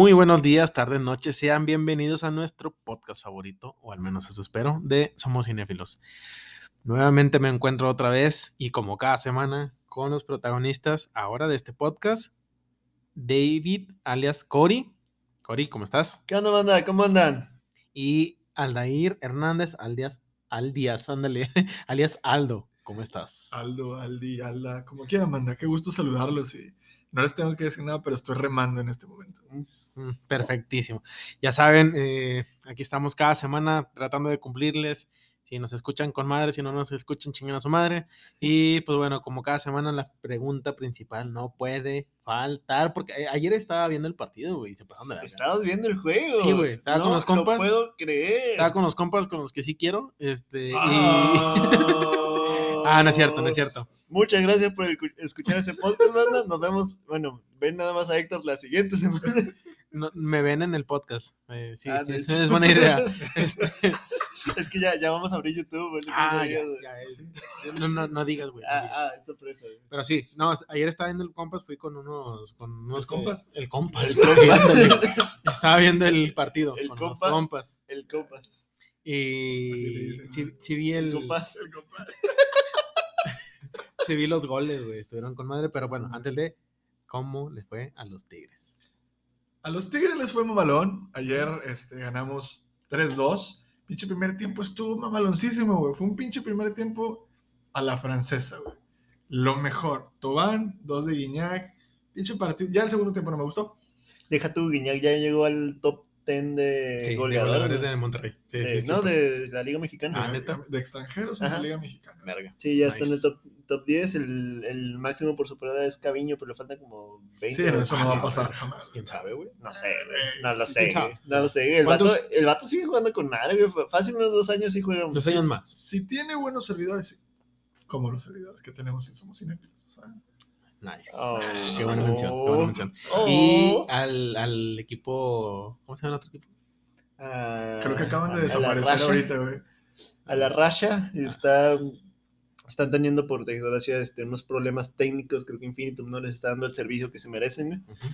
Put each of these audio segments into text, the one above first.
Muy buenos días, tardes, noches. Sean bienvenidos a nuestro podcast favorito, o al menos eso espero, de Somos Cinéfilos. Nuevamente me encuentro otra vez y como cada semana con los protagonistas ahora de este podcast, David alias Cory. Cory, ¿cómo estás? ¿Qué onda, banda? ¿Cómo andan? Y Aldair Hernández alias Aldias, ándale, alias Aldo. ¿Cómo estás? Aldo, Aldi, Alda, como quieran, manda. Qué gusto saludarlos y no les tengo que decir nada, pero estoy remando en este momento. Mm, Perfectísimo. Ya saben, eh, aquí estamos cada semana tratando de cumplirles. Si nos escuchan con madre, si no nos escuchan, chingan a su madre. Y pues bueno, como cada semana, la pregunta principal no puede faltar. Porque ayer estaba viendo el partido, güey, y se pasaron de verga. Estabas viendo el juego. Sí, güey, estaba con No los compas. Lo puedo creer. Estaba con los compas con los que sí quiero. Este, y... Ah. no es cierto, no es cierto. Muchas gracias por el- escuchar este podcast, banda. Nos vemos. Bueno, ven nada más a Héctor la siguiente semana. No, me ven en el podcast. eh, sí, Ah, de eso hecho. es buena idea. Este, Es que ya, ya vamos a abrir YouTube, güey. no ah, ya, es- no, no, no digas, güey. Ah, ah, es sorpresa, güey. Pero sí, no, ayer estaba viendo el compas, fui con unos, con unos ¿El compas? El compas. El compas. Estaba viendo el partido El con compa. los compas. El compas. Y Así le dicen, sí, ¿no? sí vi El el, compas. El compa. Sí vi los goles, güey, estuvieron con madre, pero bueno, antes de cómo le fue a los Tigres. A los Tigres les fue mamalón. Ayer este, ganamos 3-2. Pinche primer tiempo estuvo mamaloncísimo, güey. Fue un pinche primer tiempo a la francesa, güey. Lo mejor. Tobán, dos de Guiñac. Pinche partido. Ya el segundo tiempo no me gustó. Deja tu Guiñac, ya llegó al top 10 de Sí, de goleadores. de Monterrey. Sí, De- sí, no, de la Liga Mexicana. Ah, de, ¿neta? de extranjeros en Ajá. la Liga Mexicana. Verga. Sí, ya está en el top, top 10. El, el máximo por superar es Caviño, pero le faltan como 20. Sí, no, eso no va a Ah, pasar jamás. ¿Quién sabe, güey? No sé, güey. Eh, No lo sé, güey. No lo sé. El ¿Cuántos- vato, el vato sigue jugando con madre, güey. Fácil unos dos años sí juega. Dos años más. Si tiene buenos servidores, sí. Como los servidores que tenemos en Somos Cinéfilos. o sea, Nice. Oh. Qué buena mención, qué buena mención. Oh. Y al, al equipo, ¿cómo se llama el otro equipo? Ah, Creo que acaban de desaparecer ahorita, güey. A la racha está, están teniendo, por desgracia, este, unos problemas técnicos. Creo que Infinitum no les está dando el servicio que se merecen. güey. Ujú.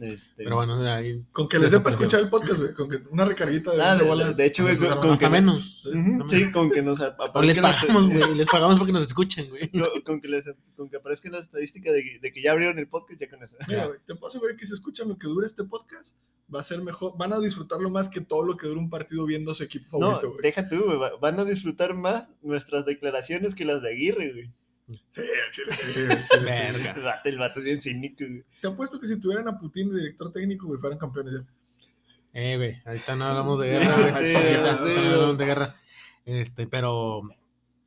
Este, Pero bueno, ahí Con que les dé para Desapareció. escuchar el podcast, güey. Con que una recarguita de, Ah, 20 de- de hecho, güey, con- arma. con hasta que- menos. Sí, con que nos ap- O les pagamos, güey, les pagamos porque nos escuchen, güey. con, con que les, con que aparezca la estadística de, de que ya abrieron el podcast, ya con eso. Mira, güey, te puedo asegurar que si escuchan lo que dura este podcast, va a ser mejor. Van a disfrutarlo más que todo lo que dura un partido viendo a su equipo No, favorito, güey. deja tú, güey. va- Van a disfrutar más nuestras declaraciones que las de Aguirre, güey. Sí, al chile, sí, sí, sí. Verga. El vato, el vato es bien cínico, güey. Te apuesto que si tuvieran a Putin de director técnico, güey, fueran campeones ya. Eh, güey, ahorita no hablamos de guerra, güey. Sí, ahorita sí, no hablamos de guerra. Este, pero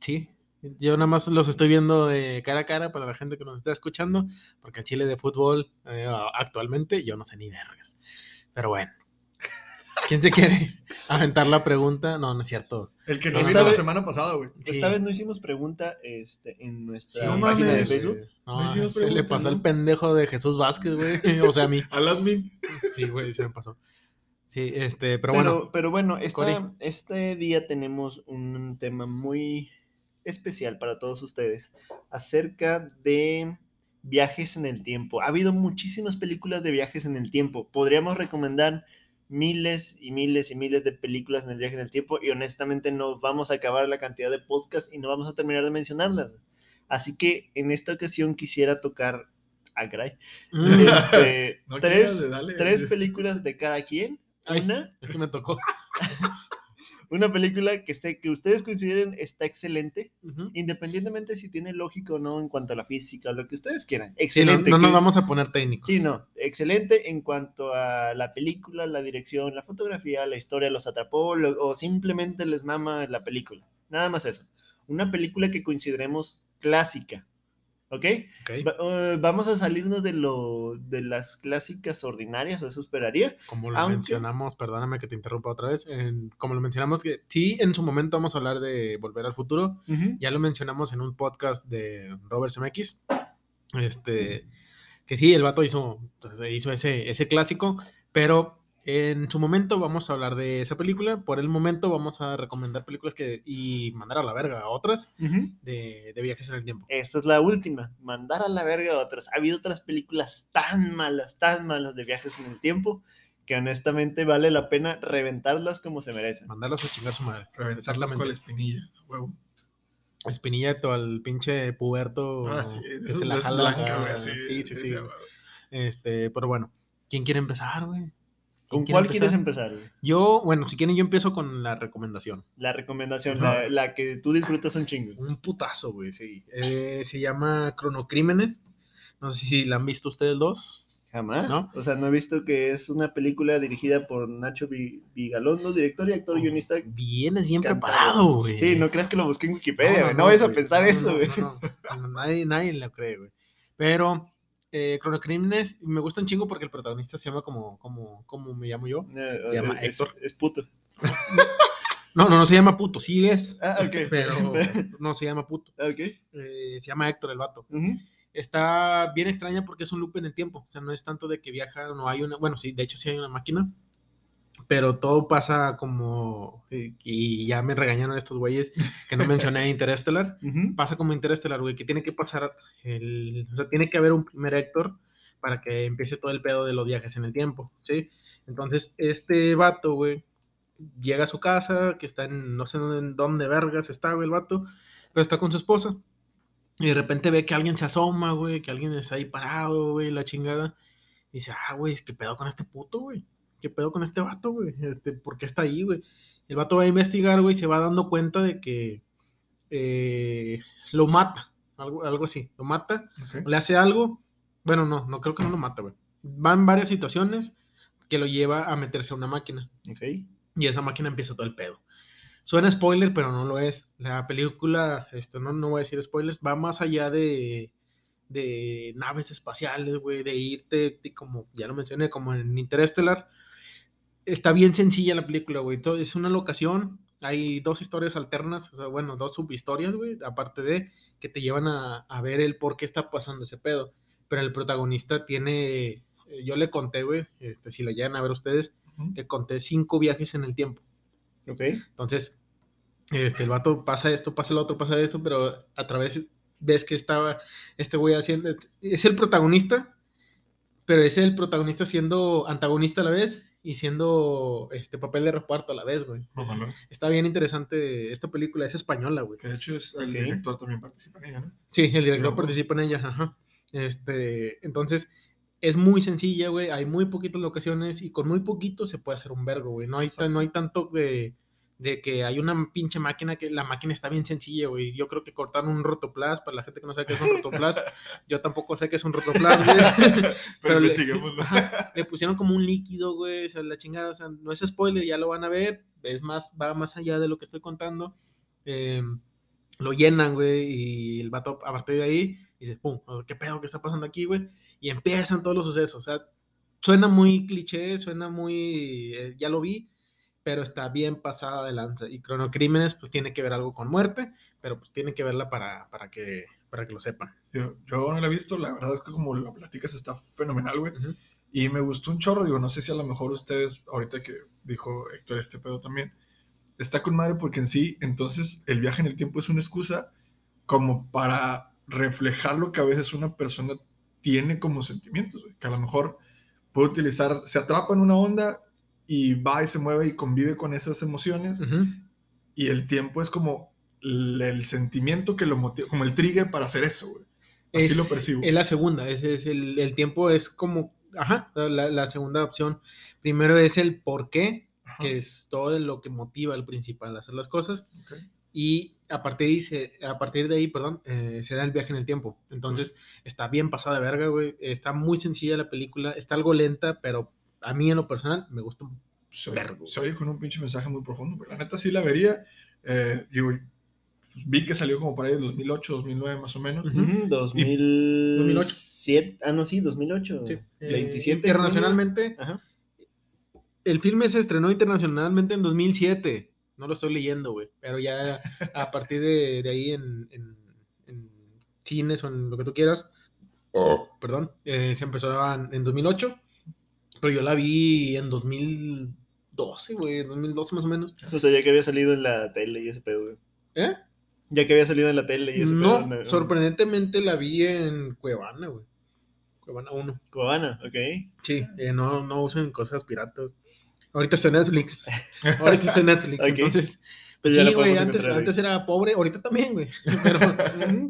sí, yo nada más los estoy viendo de cara a cara para la gente que nos está escuchando, porque el Chile de fútbol eh, actualmente yo no sé ni vergas. Pero bueno, ¿quién se quiere aventar la pregunta? No, no es cierto. El que no vino la semana pasada, güey. Sí. Esta vez no hicimos pregunta este, en nuestra no página de mames. Facebook. No, No hicimos se le pasó ¿no? al pendejo de Jesús Vázquez, güey. O sea, a mí. Al admin. Sí, güey, se me pasó. Sí, este, pero, Pero, bueno. pero bueno, esta- este día tenemos un tema muy especial para todos ustedes acerca de viajes en el tiempo. Ha habido muchísimas películas de viajes en el tiempo. Podríamos recomendar miles y miles y miles de películas en el viaje en el tiempo y honestamente no vamos a acabar la cantidad de podcasts y no vamos a terminar de mencionarlas. Así que en esta ocasión quisiera tocar a caray, Mm, este, No tres películas de cada quien. Ay. Una es que me tocó. una película que sé que ustedes consideren está excelente, independientemente si tiene lógica o no en cuanto a la física o lo que ustedes quieran. Sí, no, Excelente. no nos vamos a poner técnicos. Sí, no, excelente en cuanto a la película, la dirección, la fotografía, la historia, los atrapó lo- o simplemente les mama la película. Nada más eso. Una película que consideremos clásica. ¿Ok? Ok, Va- eh, vamos a salirnos de lo de las clásicas ordinarias, o eso esperaría. Como lo aunque- mencionamos, perdóname que te interrumpa otra vez, en- como lo mencionamos, que sí, en su momento vamos a hablar de Volver al Futuro, ya lo mencionamos en un podcast de Robert Zemeckis, este, que sí, el vato hizo, pues, hizo ese, ese clásico, pero En su momento vamos a hablar de esa película. Por el momento vamos a recomendar películas que y mandar a la verga a otras de, de viajes en el tiempo. Esta es la última. Mandar a la verga a otras. Ha habido otras películas tan malas, tan malas de viajes en el tiempo, que honestamente vale la pena reventarlas como se merecen. Mandarlos a chingar su madre. Reventarlas con la espinilla, huevo. Espinilleto al pinche puberto Ah, sí, que se la es jala. blanca, güey, sí, sí, sí. Este, pero bueno, ¿quién quiere empezar, güey? ¿Con cuál quieres empezar? güey? Yo, bueno, si quieren yo empiezo con la recomendación. La recomendación, Ajá. la, la que tú disfrutas un chingo. Un putazo, güey, sí. Eh, se llama Cronocrímenes. No sé si la han visto ustedes dos. Jamás. ¿No? O sea, no he visto que es una película dirigida por Nacho Vi- Vigalondo, director y actor guionista. Vienes bien Cantado. preparado, güey. Sí, no creas que lo busqué en Wikipedia, güey. No, vayas a güey. pensar No, eso, no, güey. no, no, no, nadie, nadie lo cree, güey. Pero eh, Cronocrímenes me gusta un chingo porque el protagonista se llama como, como, como me llamo yo. Eh, Se llama es, Héctor. Es puto. No, no, no se llama puto, sí es. Ah, ok. Pero no se llama puto. ok. Eh, se llama Héctor el vato. Está bien extraña porque es un loop en el tiempo. O sea, no es tanto de que viaja, no hay una. Bueno, sí, de hecho sí hay una máquina. Pero todo pasa como. eh, Y ya me regañaron estos güeyes que no mencioné Interestelar. Ujú. Pasa como Interestelar, güey, que tiene que pasar. El, o sea, tiene que haber un primer Héctor para que empiece todo el pedo de los viajes en el tiempo, ¿sí? Entonces, este vato, güey, llega a su casa, que está en. No sé en dónde vergas está, güey, el vato, pero está con su esposa. Y de repente ve que alguien se asoma, güey, que alguien está ahí parado, güey, la chingada. Y dice, ah, güey, ¿qué pedo con este puto, güey? ¿Qué pedo con este vato, güey? Este, ¿Por qué está ahí, güey? El vato va a investigar, güey, y se va dando cuenta de que eh, lo mata, algo, algo así, lo mata, le hace algo. Bueno, no, no creo que no lo mata, güey. Van varias situaciones que lo lleva a meterse a una máquina. Ok. Y esa máquina empieza todo el pedo. Suena spoiler, pero no lo es. La película, esto no, no voy a decir spoilers, va más allá de, de naves espaciales, güey, de irte, de como ya lo mencioné, como en Interstellar. Está bien sencilla la película, güey. todo- Es una locación, hay dos historias alternas, o sea, bueno, dos subhistorias, güey, aparte de que te llevan a, a ver el por qué está pasando ese pedo. Pero el protagonista tiene, eh, yo le conté, güey, este, si lo llegan a ver ustedes, Ujú. le conté cinco viajes en el tiempo. Ok. Entonces, este, el vato pasa esto, pasa lo otro, pasa esto, pero a través ves que estaba este güey haciendo, es el protagonista, pero es el protagonista siendo antagonista a la vez y siendo este papel de reparto a la vez, güey. Está bien interesante esta película, es española, güey. Que de hecho es, el director también participa en ella, ¿no? Sí, el director participa en ella, ajá. Este, entonces, es muy sencilla, güey. Hay muy poquitas locaciones y con muy poquito se puede hacer un vergo, güey. No hay, no hay tanto de, de que hay una pinche máquina que la máquina está bien sencilla, güey. Yo creo que cortaron un rotoplas, para la gente que no sabe qué es un rotoplas, yo tampoco sé qué es un rotoplas, güey. Pero, Pero le- investiguémoslo. Ajá, le pusieron como un líquido, güey, o sea, la chingada, o sea, no es spoiler, ya lo van a ver, es más, va más allá de lo que estoy contando. Eh, lo llenan, güey, y el vato a partir de ahí dice, pum, ¿qué pedo que está pasando aquí, güey? Y empiezan todos los sucesos, o sea, suena muy cliché, suena muy, eh, ya lo vi, pero está bien pasada de lanza. Y Cronocrímenes, pues tiene que ver algo con muerte, pero pues tiene que verla para, para, que, para que lo sepan. Yo, yo no la he visto, la verdad es que como lo platicas está fenomenal, güey. Ujú. Y me gustó un chorro, digo, no sé si a lo mejor ustedes, ahorita que dijo Héctor este pedo también, está con madre porque en sí, entonces el viaje en el tiempo es una excusa como para reflejar lo que a veces una persona tiene como sentimientos, güey, que a lo mejor puede utilizar, se atrapa en una onda y va y se mueve y convive con esas emociones y el tiempo es como el, el sentimiento que lo motiva, como el trigger para hacer eso, güey. Así es, lo percibo. Es la segunda, ese es el, el tiempo es como, ajá, la, la segunda opción. Primero es el por qué, Ajá, que es todo lo que motiva al principal a hacer las cosas. Y a partir de ahí, se- a partir de ahí perdón, eh, se da el viaje en el tiempo. Entonces, está bien pasada verga, güey. Está muy sencilla la película, está algo lenta, pero a mí en lo personal me gusta. se, Vergo. se oye con un pinche mensaje muy profundo. güey. La neta sí la vería. Eh, digo, pues, vi que salió como por ahí en 2008, 2009 más o menos. Ujú. Ujú, 2007. Ah, no, sí, 2008. Sí. Eh, 27 internacionalmente, Ajá. el filme se estrenó internacionalmente en 2007. No lo estoy leyendo, güey. Pero ya a partir de, de ahí en, en- en cines o en lo que tú quieras, perdón, eh, se empezó en 2008. Pero yo la vi en 2012, güey, 2012 más o menos. O sea, ya que había salido en la tele y ese pedo, güey. ¿Eh? Ya que había salido en la tele y ese No, pedo. sorprendentemente la vi en Cuevana, güey. Cuevana 1. Cubana, ok. Sí, eh, no, no usen cosas piratas. Ahorita está en Netflix. Ahorita está en Netflix. Ok. Entonces, Pues pues sí, la güey, antes, antes era pobre, ahorita también, güey. Pero,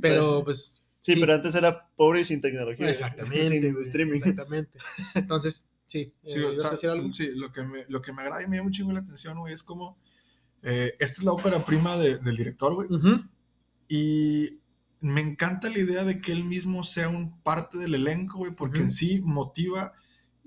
pero pues, Sí, sí. pero antes era pobre y sin tecnología. exactamente. Sin güey, streaming. Exactamente. Entonces, sí, eh, Sí, o ¿ibas a sea, decir algo? sí, lo que, me, lo que me agrada y me llama un chingo la atención, güey, es como. eh, esta es la ópera prima de- del director, güey. Ujú. Y me encanta la idea de que él mismo sea un parte del elenco, güey, porque Ujú. en sí motiva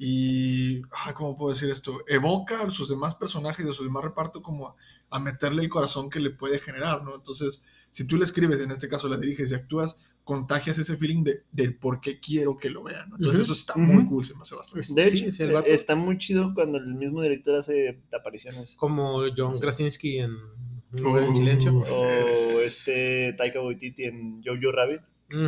y, ah, ¿cómo puedo decir esto? Evoca a sus demás personajes, de su demás reparto, como a, a meterle el corazón que le puede generar, ¿no? Entonces, si tú le escribes, en este caso la diriges y actúas, contagias ese feeling de, del por qué quiero que lo vean, ¿no? Entonces, eso está muy cool, se me hace bastante. De hecho, sí, está muy chido cuando el mismo director hace apariciones. Como John Krasinski en Uh, en silencio. O es- este Taika Waititi en Jojo Rabbit. Mm,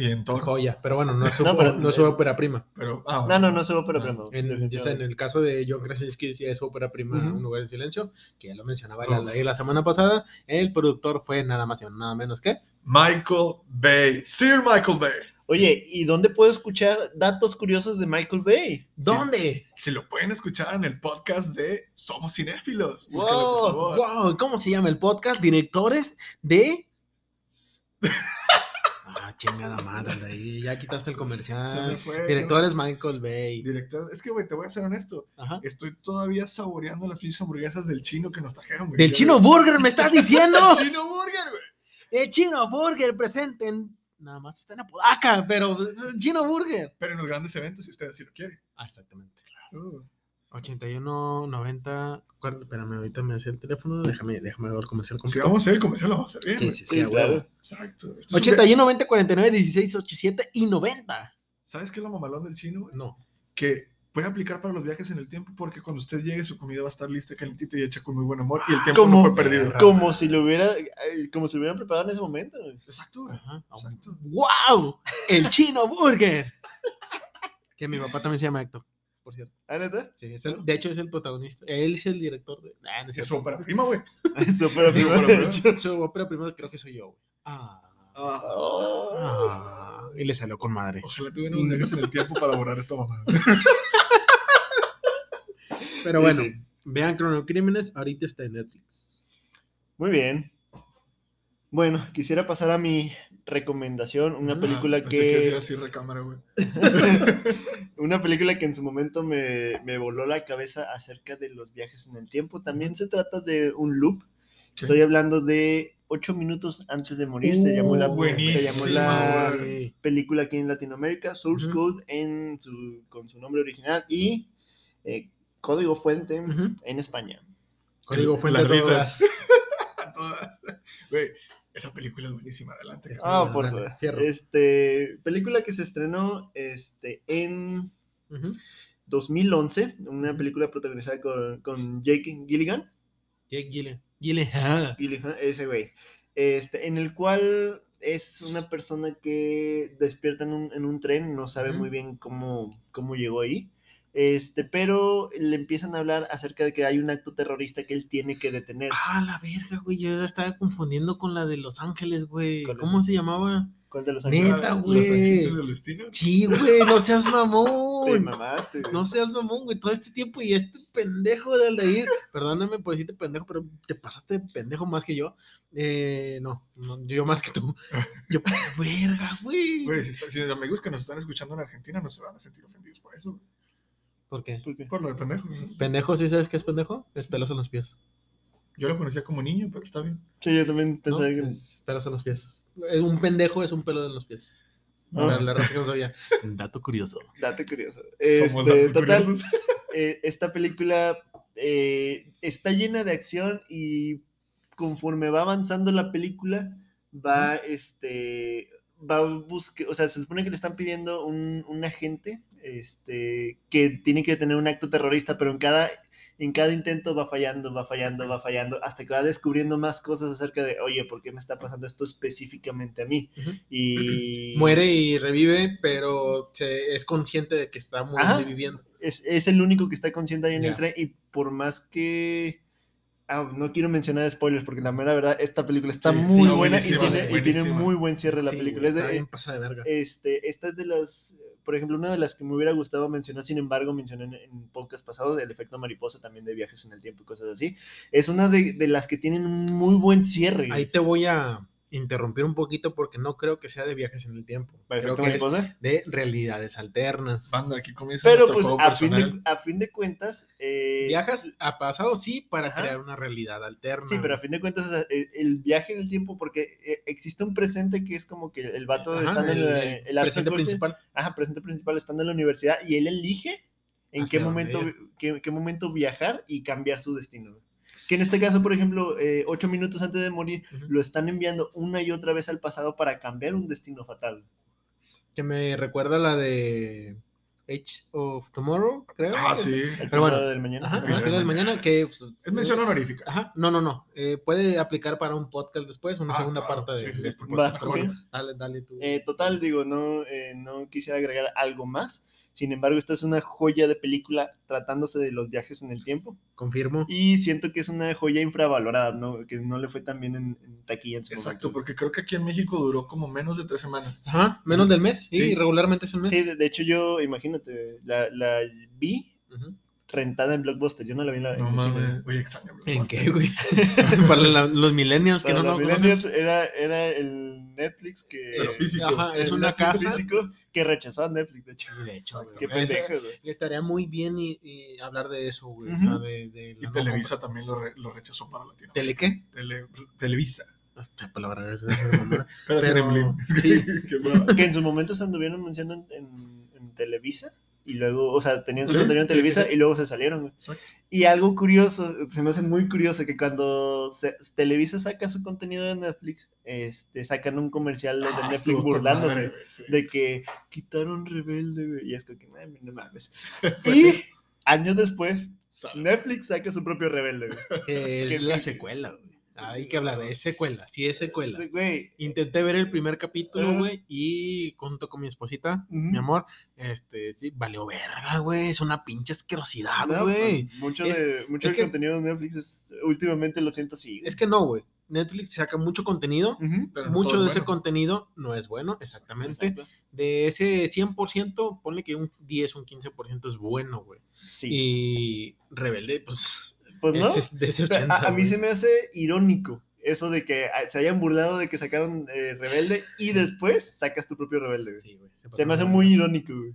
Y en Thor. joya. Pero bueno, no es su, No, pero- no es su ópera prima. Pero, ah, No, bueno. no, no es ópera No, prima. en, en el caso de John Krasinski, sí es ópera prima Ujú. Un lugar en silencio, que ya lo mencionaba la, la semana pasada. El productor fue nada más y nada menos que. Michael Bay. Sir Michael Bay. Oye, ¿y dónde puedo escuchar datos curiosos de Michael Bay? ¿Dónde? Si lo pueden escuchar en el podcast de Somos Cinéfilos. Búscalo, Wow, por favor. Wow, ¿cómo se llama el podcast? Directores de. Ah, chingada madre, de ahí ya quitaste el Se me comercial. fue. Directores Michael Bay. Director. Es que, güey, te voy a ser honesto. Ajá. Estoy todavía saboreando las pinches hamburguesas del chino que nos trajeron, güey. Del Chino Burger, ¿me estás diciendo? ¡El Chino Burger, güey! El Chino Burger presente en. Nada más está en Apodaca, pero es el Chino Burger. Pero en los grandes eventos, si usted así lo quiere. Ah, exactamente. Uh, 81, 90. ¿cuál? Espérame, ahorita me hace el teléfono. Déjame, déjame ver el comercial si completo. vamos a hacer el comercial, lo vamos a hacer bien. Sí, sí, sí, Sí, claro. huevo. Exacto. Este es un- 81, 90, 49, 16, 87 y 90. ¿Sabes qué es lo mamalón del chino, güey? No. Que puede aplicar para los viajes en el tiempo porque cuando usted llegue su comida va a estar lista, calentita y hecha con muy buen amor y el tiempo Como- no fue perdido. Como si lo hubiera, como si lo hubieran preparado en ese momento. güey. Exacto. Ajá. Exacto. ¡Wow! El Chino Burger. que mi papá también se llama Héctor, por cierto. ¿Ah, neta? Sí, es el- de hecho, es el protagonista. Él es el director de. Ah, no es su ópera prima, güey. Pero- de hecho. Su ópera primero creo que soy yo, güey. Ah. Oh. Ah, y le salió con madre. Ojalá tuviéramos viajes en el tiempo para borrar esta mamada. Pero bueno, sí. vean Cronocrímenes, ahorita está en Netflix. Muy bien. Bueno, quisiera pasar a mi recomendación, una Ah, película Pensé que que, así recámara, güey. una película que en su momento me, me voló la cabeza acerca de los viajes en el tiempo. También se trata de un loop. Estoy hablando de ocho minutos antes de morir. se llamó la, se llamó la buenísima, güey. película aquí en Latinoamérica, Source. Code en su, con su nombre original y eh, Código Fuente en España. Código fuente risas. todas. A todas. Güey, esa película es buenísima. Adelante. Es Ah, por buena, fierro. este película que se estrenó este en Ujú. 2011, una película protagonizada con, con Jake Gilligan, Jake. Gyllenhaal. Gilligan, ese güey, este, en el cual es una persona que despierta en un, en un tren, no sabe muy bien cómo, cómo llegó ahí, este, pero le empiezan a hablar acerca de que hay un acto terrorista que él tiene que detener. Ah, la verga, güey. Yo la estaba confundiendo con la de Los Ángeles, güey. ¿Cómo se llamaba? ¿Cuál de los Neta, ángeles? Los güey. agentes del destino. Sí, güey, no seas Te mamón. mamaste, güey. No seas mamón, güey. Todo este tiempo y este pendejo del de ir. Perdóname por decirte pendejo, pero te pasaste de pendejo más que yo. Eh, no, no, yo más que tú. Yo, pues, verga, güey. Güey, si, está- si los amigos que nos están escuchando en Argentina no se van a sentir ofendidos por eso. güey. ¿Por qué? ¿Por qué? Por lo de pendejo. Pendejo, ¿sí sabes qué es pendejo? Es pelos en los pies. Yo lo conocía como niño, pero está bien. Sí, yo también ¿no? pensaba que... Es pelos en los pies. Un pendejo es un pelo en los pies. Ah. La, la raza que no sabía. Dato curioso. Dato curioso. Somos Este, datos total, curiosos. eh, esta película eh, está llena de acción y conforme va avanzando la película, va, este, va a buscar, o sea, se supone que le están pidiendo un, un agente, este, que tiene que tener un acto terrorista, pero en cada, en cada intento va fallando, va fallando, va fallando, hasta que va descubriendo más cosas acerca de, oye, ¿por qué me está pasando esto específicamente a mí? Y... Muere y revive, pero se- es consciente de que está muriendo y viviendo. Es, es el único que está consciente ahí en el tren y por más que... Ah, no quiero mencionar spoilers porque la mera verdad, esta película está Sí, muy sí, buena y tiene, y tiene buenísima. muy buen cierre la Sí, película. Es de- de verga. este, esta es de las, por ejemplo, una de las que me hubiera gustado mencionar, sin embargo, mencioné en, podcast pasado, el efecto mariposa también de viajes en el tiempo y cosas así. Es una de, de las que tienen un muy buen cierre. Ahí te voy a interrumpir un poquito porque no creo que sea de viajes en el tiempo. Creo ¿Efecto que es de realidades alternas. Banda, aquí comienza Pero pues juego a fin, de, a fin de cuentas... eh, Viajas a pasado, sí, para Ajá. crear una realidad alterna. Sí, pero a fin de cuentas, o sea, el, viaje en el tiempo, porque eh, existe un presente que es como que el vato Ajá, estando en el, la- el el presente coche, principal. Ajá, presente principal estando en la universidad y él elige en qué momento, qué, qué momento viajar y cambiar su destino. Que en este caso, por ejemplo, eh, ocho minutos antes de morir, lo están enviando una y otra vez al pasado para cambiar un destino fatal. Que me recuerda la de Age of Tomorrow, creo. Ah, sí. El Pero bueno, del mañana. Ajá, el final de mañana. que pues, Es mención honorífica. Ajá, no, no, no. eh, puede aplicar para un podcast después, una Ah, segunda claro, parte de, sí, sí, de este podcast. Va, dale, dale tú. Eh, total, digo, no, eh, no quisiera agregar algo más. Sin embargo, esta es una joya de película tratándose de los viajes en el tiempo. Confirmo. Y siento que es una joya infravalorada, ¿no? que no le fue tan bien en, en taquilla en su Exacto, momento. porque creo que aquí en México duró como menos de tres semanas. Ajá, menos del mes. Sí, Sí. regularmente es un mes. Sí, de, de hecho yo, imagínate, la, la vi Ujú. Rentada en Blockbuster. Yo no la vi en la en No mames. Oye, extraño. ¿En Blockbuster. qué, güey? para la- los millennials que Para no los lo conocen. millennials era, era el Netflix que... Pero físico. Ajá, es una Netflix casa. físico que rechazó a Netflix, de hecho. De hecho. Qué pendejo, güey. Estaría muy bien y, y hablar de eso, güey. O Ujú. sea, de, de Y no Televisa también lo, re- lo rechazó para Latinoamérica. ¿Tele qué? Tele- Televisa. Hostia, palabra, esa es. Pero, Pero- tiene sí. Que en su momento se anduvieron anunciando en, en- en Televisa. Y luego, o sea, tenían su contenido en Televisa y luego se salieron. Y algo curioso, se me hace muy curioso que cuando se- Televisa saca su contenido de Netflix, este, sacan un comercial de Ah, Netflix burlándose madre, güey, sí. de que quitaron Rebelde, güey. Y es como que, "Mami, no mames. Y años después. Netflix saca su propio Rebelde, güey. Que Que es es la que- secuela, güey. Hay que hablar, es secuela, sí es secuela. Sí, Güey, Intenté ver el primer capítulo, güey, y junto con mi esposita, mi amor, este, sí, valió verga, güey, es una pinche asquerosidad, no, güey. pues, mucho, Es- de, mucho es del que- contenido de Netflix es, últimamente lo siento así. güey. Es que no, güey. Netflix saca mucho contenido. Pero mucho de es ese bueno. contenido no es bueno, exactamente. Exacto. De ese 100%, ponle que un 10, un 15% es bueno, güey. Sí. Y Rebelde, pues, pues no. es de ese O sea, 80. a, a mí se me hace irónico eso de que ah, se hayan burlado de que sacaron eh, Rebelde y después sacas tu propio Rebelde. güey. Sí, güey, Se me hace muy irónico, güey.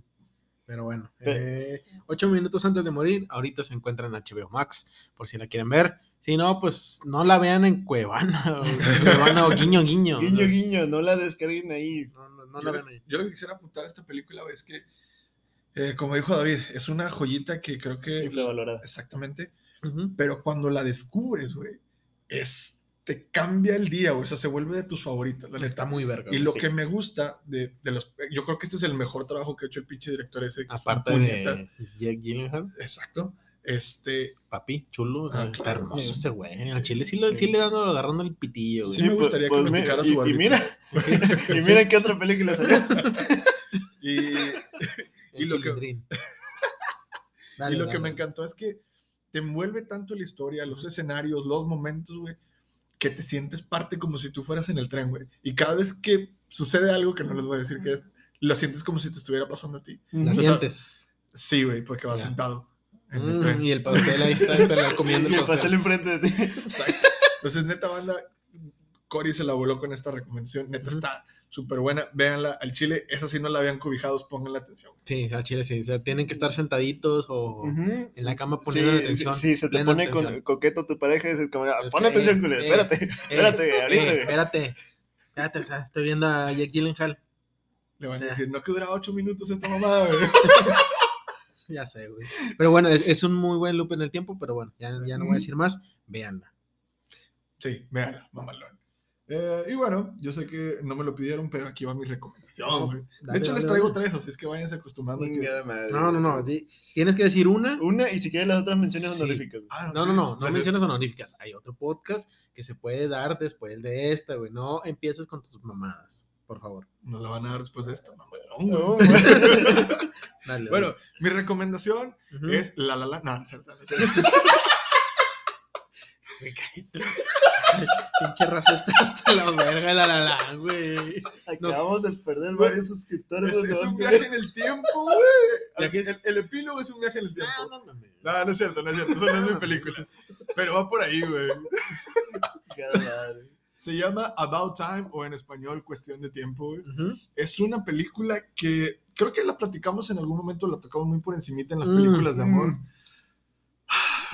Pero bueno, eh, ocho minutos antes de morir, ahorita se encuentra en HBO Max, por si la quieren ver. Si no, pues no la vean en Cuevana o, Cuevana o Guiño Guiño. Guiño, ¿no? guiño, no la descarguen ahí. No, no, no yo, la vean ahí. yo lo que quisiera apuntar a esta película es que, eh, como dijo David, es una joyita que creo que... Infravalorada. Exactamente. Pero cuando la descubres, güey, es... Te cambia el día, güey. O sea, se vuelve de tus favoritos, la neta. Está muy verga. Y lo Sí. que me gusta de, de los... Yo creo que este es el mejor trabajo que ha hecho el pinche director ese. Aparte puñetas. de Jake Gyllenhaal, Exacto. Este... papi, chulo, Ah, está claro. hermoso ese güey. Al chile sí, lo, sí le dando agarrando el pitillo, güey. Sí, me pues- gustaría que pues me mi- picara y- su y, barbita. mira, y mira qué otra película salió. Y, El y lo que- y Dale, lo que dale. me encantó es que te envuelve tanto la historia, los escenarios, los momentos, güey, que te sientes parte como si tú fueras en el tren, güey. Y cada vez que sucede algo que no les voy a decir que es, lo sientes como si te estuviera pasando a ti. La sea, sientes. Sí, güey, porque vas Ya. sentado en el Mm, tren. y el pastel ahí está, la comiendo Y el el pastel pastel. enfrente de ti. Exacto. Entonces, neta, banda, Cory se la voló con esta recomendación. Neta, está súper buena. Véanla al chile. Esa sí no la habían cobijados, pónganle atención. Sí, al chile sí. O sea, tienen que estar sentaditos o en la cama poniendo sí, atención. sí, se te pone con- coqueto tu pareja y es como, ah, Es pon que, atención, eh, culero, eh, espérate, Eh, espérate, ahorita. eh, güey. espérate. Espérate, o sea, estoy viendo a Jake Gyllenhaal. Le van a decir, no que dura ocho minutos esta mamada, güey. Ya sé, güey. Pero bueno, es, es un muy buen loop en el tiempo, pero bueno, ya, ya no voy a decir más. Véanla. Sí, véanla, mamalón. Eh, y bueno, yo sé que no me lo pidieron, pero aquí va mi recomendación, No, güey. De dale, hecho, les dale, traigo dale. tres, así es que váyanse acostumbrando. que-. No, no, no. Tienes que decir una. Una y si quieres las otras menciones Sí. honoríficas. Ah, No, no, sí, no, no gracias. menciones honoríficas. Hay otro podcast que se puede dar después de esta, güey. No empieces con tus mamadas. por favor. Nos la van a dar después de esta. mamalón, No. Dale, Bueno, dale. mi recomendación Ujú. es La La La. No, no no cierto. Güey, cállate. Pinche raza está hasta la verga, la la la, güey. Acabamos de perder Güey, varios suscriptores. Es, un viaje en el tiempo, güey. El, epílogo es un viaje en el tiempo. No, no mames. No, no es cierto, no es cierto. Eso no es mi película. Pero va por ahí, güey. Se llama About Time o en español Cuestión de Tiempo, güey. Es una película que creo que la platicamos en algún momento, la tocamos muy por encimita en las Mm, películas de amor.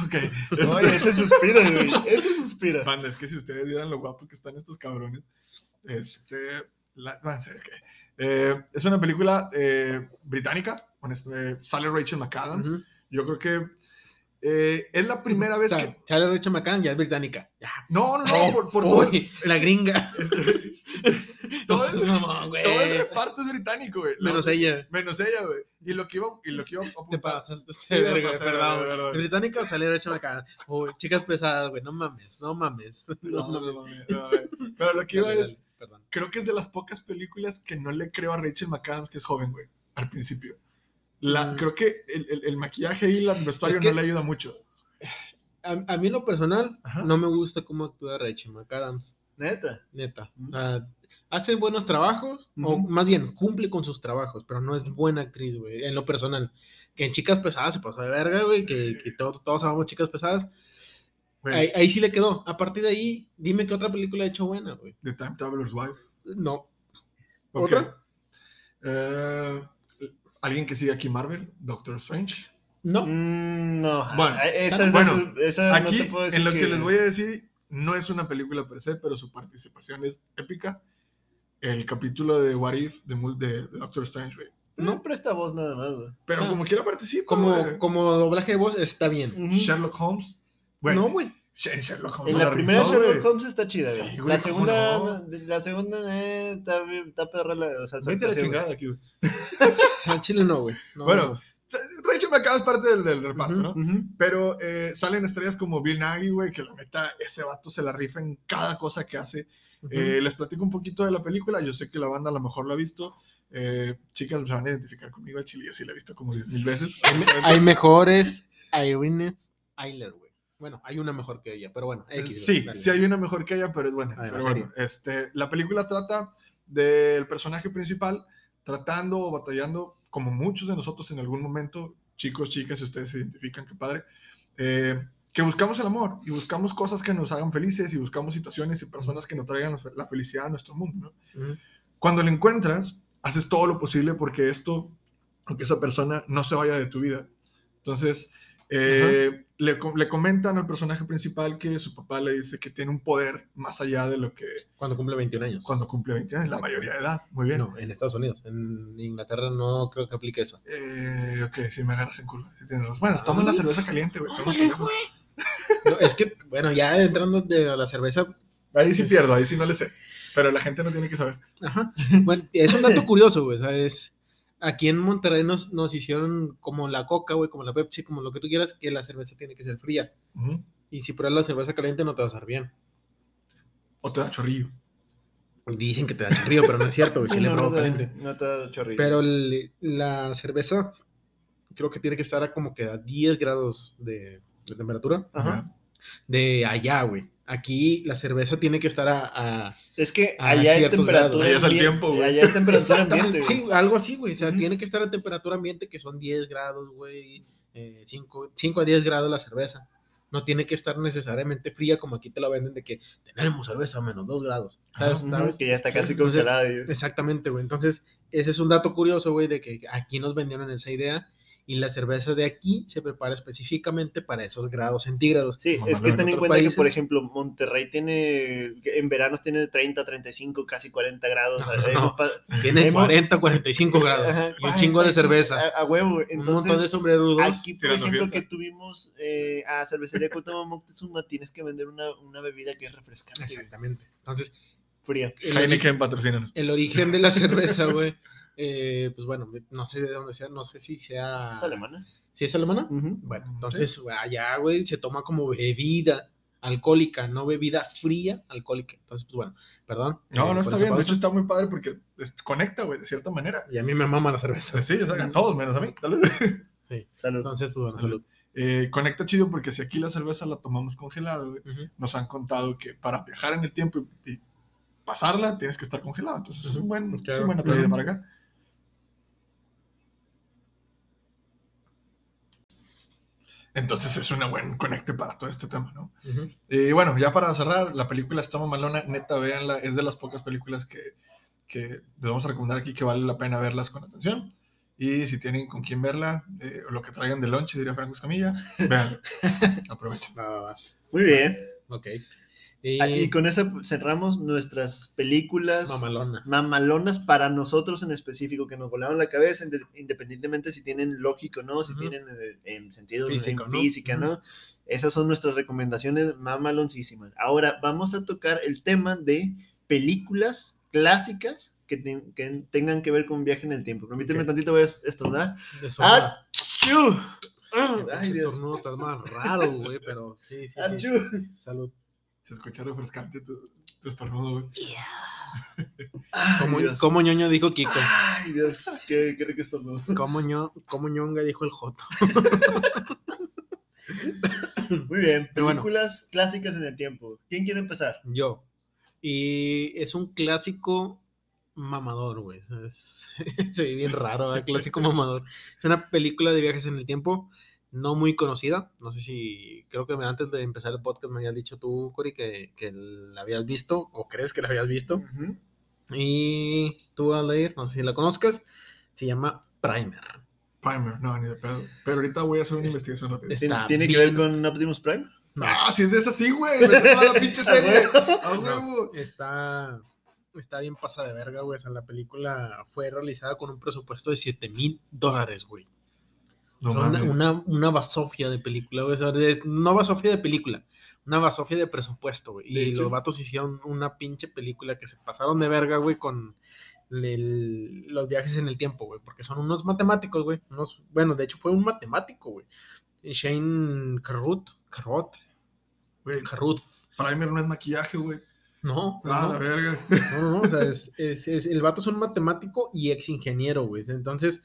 Ok. Oye, ese suspira, güey. Ese suspira. Banda, es que si ustedes vieran lo guapo que están estos cabrones. Este. La, va a ser, ok. Eh, es una película eh, británica. honest- eh, sale Rachel McAdams. Ujú. Yo creo que eh, es la primera vez Sale- que. Sale Rachel McCann, ya es británica. Ya. No, no, no, por, por todo, Uy, la gringa. Todo, el, mamón, güey. todo el reparto es británico, güey. Menos ella. Menos ella, güey. Y lo que iba, y lo que iba a apuntar. Sí, verga, perdón. Británica sale Rachel McCann. Uy, chicas pesadas, güey. No mames, no mames. No, No, mames. no, Pero lo que iba es. Perdón. creo que es de las pocas películas que no le creo a Rachel McAdams que es joven, güey, al principio. La, Mm. Creo que el, el- el maquillaje y el vestuario Es que- no le ayuda mucho. A, a mí en lo personal, Ajá. no me gusta cómo actúa Rachel McAdams. Neta. Neta. Mm. Hace buenos trabajos, o más bien, cumple con sus trabajos, pero no es buena actriz, güey, en lo personal. Que en Chicas Pesadas se pasó de verga, güey, que, que todos, todos amamos Chicas Pesadas. Ahí, ahí sí le quedó. A partir de ahí, dime qué otra película ha hecho buena, güey. The Time Traveler's Wife. No. Ok. ¿Otra? Eh, ¿Alguien que sigue aquí Marvel? Doctor Strange. No. Mm, no. Bueno, Ah, esa, bueno, esa Aquí, no te puedo decir en lo que... les voy a decir, no es una película per se, pero su participación es épica. El capítulo de What If de, Mul- de- de Doctor Strange, güey. No presta voz nada más, güey. Pero Ah. como quiera participa, Como, güey. como doblaje de voz está bien. Sherlock Holmes. Güey, No, güey. Sher- Sherlock Holmes En la primera rifó, Sherlock güey. Holmes está chida, Sí, güey. güey, la ¿cómo segunda, no? la segunda, eh, está, está perra la, o sea, Vete a la chingada aquí, güey. Al chile no, güey. No, Bueno, Rachel McAdams es parte del, del reparto, Ujú. ¿no? güey. Ujú. Pero eh, salen estrellas como Bill Nagy, güey, que la neta, ese vato se la rifa en cada cosa que hace. Eh, les platico un poquito de la película. Yo sé que la banda a lo mejor la ha visto. Eh, chicas se van a identificar conmigo al chile. Yo sí la he visto como 10 mil veces. Hay, me- hay mejores Irene Eiler, güey. Bueno, hay una mejor que ella, pero bueno. X, sí, dale. sí hay una mejor que ella, pero es buena. A ver, Pero la bueno, este, la película trata del personaje principal tratando o batallando, como muchos de nosotros en algún momento, chicos, chicas, si ustedes se identifican, qué padre, eh, que buscamos el amor y buscamos cosas que nos hagan felices y buscamos situaciones y personas que nos traigan la- felicidad a nuestro mundo. ¿no? Ujú. Cuando lo encuentras, haces todo lo posible porque esto, aunque esa persona no se vaya de tu vida. Entonces, eh, le, co- le comentan al personaje principal que su papá le dice que tiene un poder más allá de lo que Cuando cumple 21 años. cuando cumple 20 años, la mayoría de edad. Muy bien. No, en Estados Unidos. En Inglaterra no creo que aplique eso. Eh, ok, sí me agarras en curva. sí tienes. Bueno, toma la cerveza caliente, güey. pendejos. No, es que, bueno, ya entrando de la cerveza, Ahí sí pierdo, ahí sí no le sé. Pero la gente no tiene que saber. Ajá. Bueno, es un dato curioso, güey, ¿sabes? Aquí en Monterrey nos, nos hicieron como la coca, güey, como la Pepsi, como lo que tú quieras, que la cerveza tiene que ser fría. Y si pruebas la cerveza caliente no te va a estar bien. O te da chorrillo. Dicen que te da chorrillo, pero no es cierto, güey, que le no, probo no te- caliente. no te da chorrillo. Pero el- la cerveza creo que tiene que estar a como que a 10 grados de, de temperatura. Ajá. De allá, güey. Aquí la cerveza tiene que estar a... a- Es que a allá es temperatura grados. Allá es ambiente- tiempo, güey. Allá es temperatura ambiente, güey. sí, algo así, güey. O sea, tiene que estar a temperatura ambiente que son 10 grados, güey. 5 a 10 grados la cerveza. No tiene que estar necesariamente fría como aquí te la venden de que tenemos cerveza a menos 2 grados. ¿Sabes? ¿Sabes? Que ya está casi congelada. Exactamente, güey. Entonces, ese es un dato curioso, güey, de que aquí nos vendieron esa idea y la cerveza de aquí se prepara específicamente para esos grados centígrados. Sí, es que ten en cuenta que, por ejemplo, Monterrey tiene, en verano tiene 30, 35, casi 40 grados. No, no. pa- Tiene Hemos- 40, 45 grados Ajá, y un chingo de 45, cerveza. A, a huevo. un Entonces, montón de sombrerudos. Aquí, por ejemplo, fiesta. que tuvimos eh, a Cervecería Cuauhtémoc Moctezuma, tienes que vender una, una bebida que es refrescante, Exactamente. Entonces, fría. el origen, Heineken el origen de la cerveza, güey, eh, pues bueno, no sé de dónde sea, no sé si sea... ¿Es alemana? ¿Sí es alemana? Bueno, entonces, güey, allá, güey, se toma como bebida. alcohólica, no bebida fría alcohólica. Entonces, pues bueno, perdón. No, eh, no por está esa bien. De hecho, está muy padre porque es- conecta, güey, de cierta manera. Y a mí me mama la cerveza. Sí, o sea, a todos menos a mí. vez. Sí. Salud. Entonces, pues bueno, salud. Eh, conecta chido porque si aquí la cerveza la tomamos congelada, güey, nos han contado que para viajar en el tiempo y, y pasarla tienes que estar congelado. Entonces es un buen, es Claro. una buena traída Ujú. para acá. Entonces es una buen conecte para todo este tema, ¿no? Ujú. Y bueno, ya para cerrar, la película está mamalona, neta, véanla, es de las pocas películas que, que les vamos a recomendar aquí que vale la pena verlas con atención. Y si tienen con quién verla, eh, o lo que traigan de lunch, diría Franco Escamilla, vean, aprovechen. Muy bien. Ok. Y, Ah, Y con eso cerramos nuestras películas mamalonas. mamalonas para nosotros en específico, que nos volaron la cabeza, inde- independientemente si tienen lógico o no, si tienen eh, en sentido en Físico, ¿no? física, ¿no? Esas son nuestras recomendaciones mamaloncísimas. Ahora vamos a tocar el tema de películas clásicas que, que tengan que ver con viaje en el tiempo. Permíteme Ok. tantito, voy a estornudar. ¡Ah! ¡Achú! Ay, ¡Ay, Dios! estornudo más raro, güey, pero sí, sí, sí. ¡Achú! Salud. Se escucha refrescante tu, tu estornudo, güey. ¡Ay, Como, Dios! como ñoño dijo Kiko. ¡Ay, Dios! ¡Qué, qué rico estornudo! Como, ño, como ñonga dijo el Joto. Muy bien, bueno. películas clásicas en el tiempo. ¿Quién quiere empezar? Yo. Y es un clásico mamador, güey. Es, soy bien raro, ¿eh? clásico mamador. Es una película de viajes en el tiempo no muy conocida. No sé si, creo que antes de empezar el podcast me habías dicho tú, Cory, que, que la habías visto o crees que la habías visto. Y tú vas a leer, no sé si la conozcas, se llama Primer. Primer, no, ni de pedo. Pero ahorita voy a hacer una Es- investigación rápida. ¿Tiene, Está tiene que ver con Optimus Prime? No, Ah, si es de esa, sí, güey. Me toda la pinche serie. A no, huevo. está, está bien pasada de verga, güey. O sea, la película fue realizada con un presupuesto de 7 mil dólares, güey. No O sea, una, una, una basofia de película, güey. O sea, de- no basofia de película, una basofia de presupuesto, güey. De Y hecho. los vatos hicieron una pinche película que se pasaron de verga, güey, con el- los viajes en el tiempo, güey. Porque son unos matemáticos, güey. Unos, bueno, de hecho fue un matemático, güey. Shane Carruth. Carrot. Güey, Carruth. Primer no es maquillaje, güey. No, no, Ah, no. la verga. No, no, no, o sea, es, es- es- el vato es un matemático y ex ingeniero, güey. Entonces,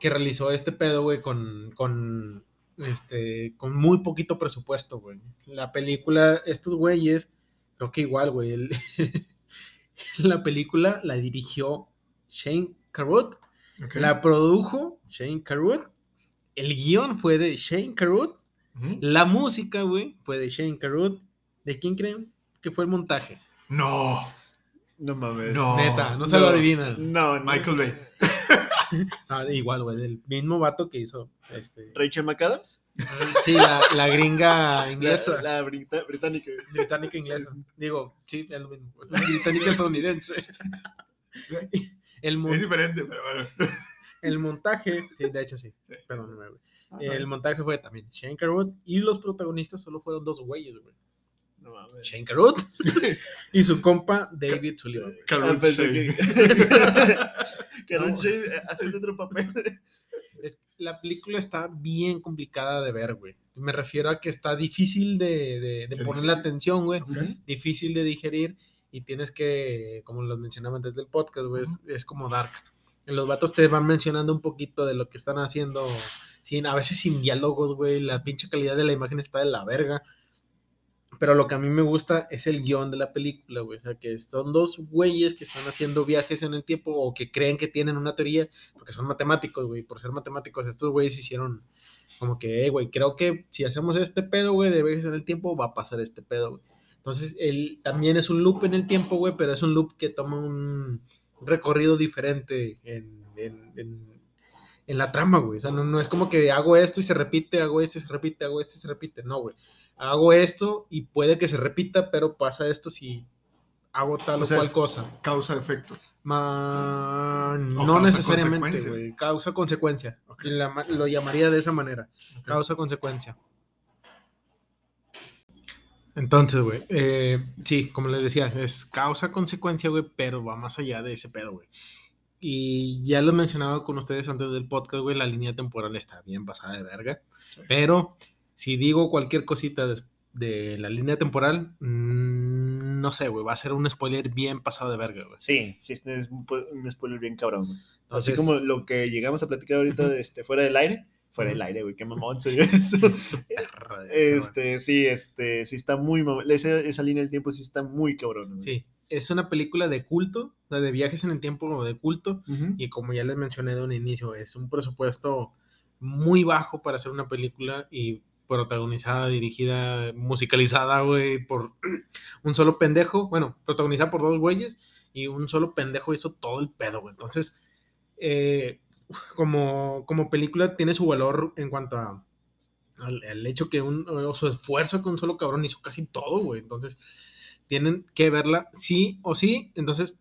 que realizó este pedo, güey, con, con, este, con muy poquito presupuesto, güey. La película, estos güeyes, creo que igual, güey, el- la película la dirigió Shane Carruth, la produjo Shane Carruth, el guion fue de Shane Carruth, la música, güey, fue de Shane Carruth. ¿De quién creen que fue el montaje? No, No mames. no. Neta, no se lo no. adivinan. No, no. Michael Bay. Ah, igual, güey, del mismo vato que hizo este. Rachel McAdams. Sí, la, la gringa La, inglesa. la brita- británica. Británica inglesa. Digo, sí, es lo mismo. pues, Británica estadounidense. El, mon- Es diferente, pero bueno. el montaje, sí, de hecho sí. Sí. Perdóname, güey. El montaje fue también Shane Carruth y los protagonistas solo fueron dos güeyes, güey. No mames. Shane Carruth y su compa David Sullivan. Ah, era un No. Shade eh, haciendo otro papel. Es- la película está bien complicada de ver, güey. Me refiero a que está difícil de, de, de ponerle atención, güey. Difícil de digerir y tienes que, como lo mencionaba antes del podcast, güey, es, es como dark. Los vatos te van mencionando un poquito de lo que están haciendo, sin, a veces sin diálogos, güey, la pinche calidad de la imagen está de la verga. Pero lo que a mí me gusta es el guion de la película, güey. O sea, que son dos güeyes que están haciendo viajes en el tiempo o que creen que tienen una teoría, porque son matemáticos, güey. Por ser matemáticos, estos güeyes hicieron como que, eh, güey, creo que si hacemos este pedo, güey, de viajes en el tiempo, va a pasar este pedo, güey. Entonces, él también es un loop en el tiempo, güey, pero es un loop que toma un recorrido diferente en, en, en- en la trama, güey. O sea, no, no es como que hago esto y se repite, hago esto y se repite, hago esto y se repite. No, güey. Hago esto y puede que se repita, pero pasa esto si hago tal O o, sea, cual cosa. Causa-efecto. Ma- No causa necesariamente, consecuencia. güey. Causa-consecuencia. Ok. Y la Lo llamaría de esa manera. Ok. Causa-consecuencia. Entonces, güey, eh, sí, como les decía, es causa-consecuencia, güey, pero va más allá de ese pedo, güey. Y ya lo mencionaba con ustedes antes del podcast, güey, la línea temporal está bien pasada de verga. Sí. Pero si digo cualquier cosita des- de la línea temporal, mm, no sé, güey, va a ser un spoiler bien pasado de verga, güey. Sí, sí, este es un, un spoiler bien cabrón, güey. Así Entonces, como lo que llegamos a platicar ahorita Ujú. este, fuera del aire. Fuera del aire, güey, qué mamón se eso. de-. Este, sí, este, sí está muy mamón. Esa, esa línea del tiempo sí está muy cabrón, güey. Sí, es una película de culto, de viajes en el tiempo de culto, Ujú. y como ya les mencioné de un inicio, es un presupuesto muy bajo para hacer una película y protagonizada, dirigida, musicalizada, güey, por un solo pendejo, bueno, protagonizada por dos güeyes y un solo pendejo hizo todo el pedo, güey. Entonces, eh, como, como película tiene su valor en cuanto a al, hecho que un, o su esfuerzo que un solo cabrón hizo casi todo, güey. Entonces, tienen que verla sí o sí. Entonces,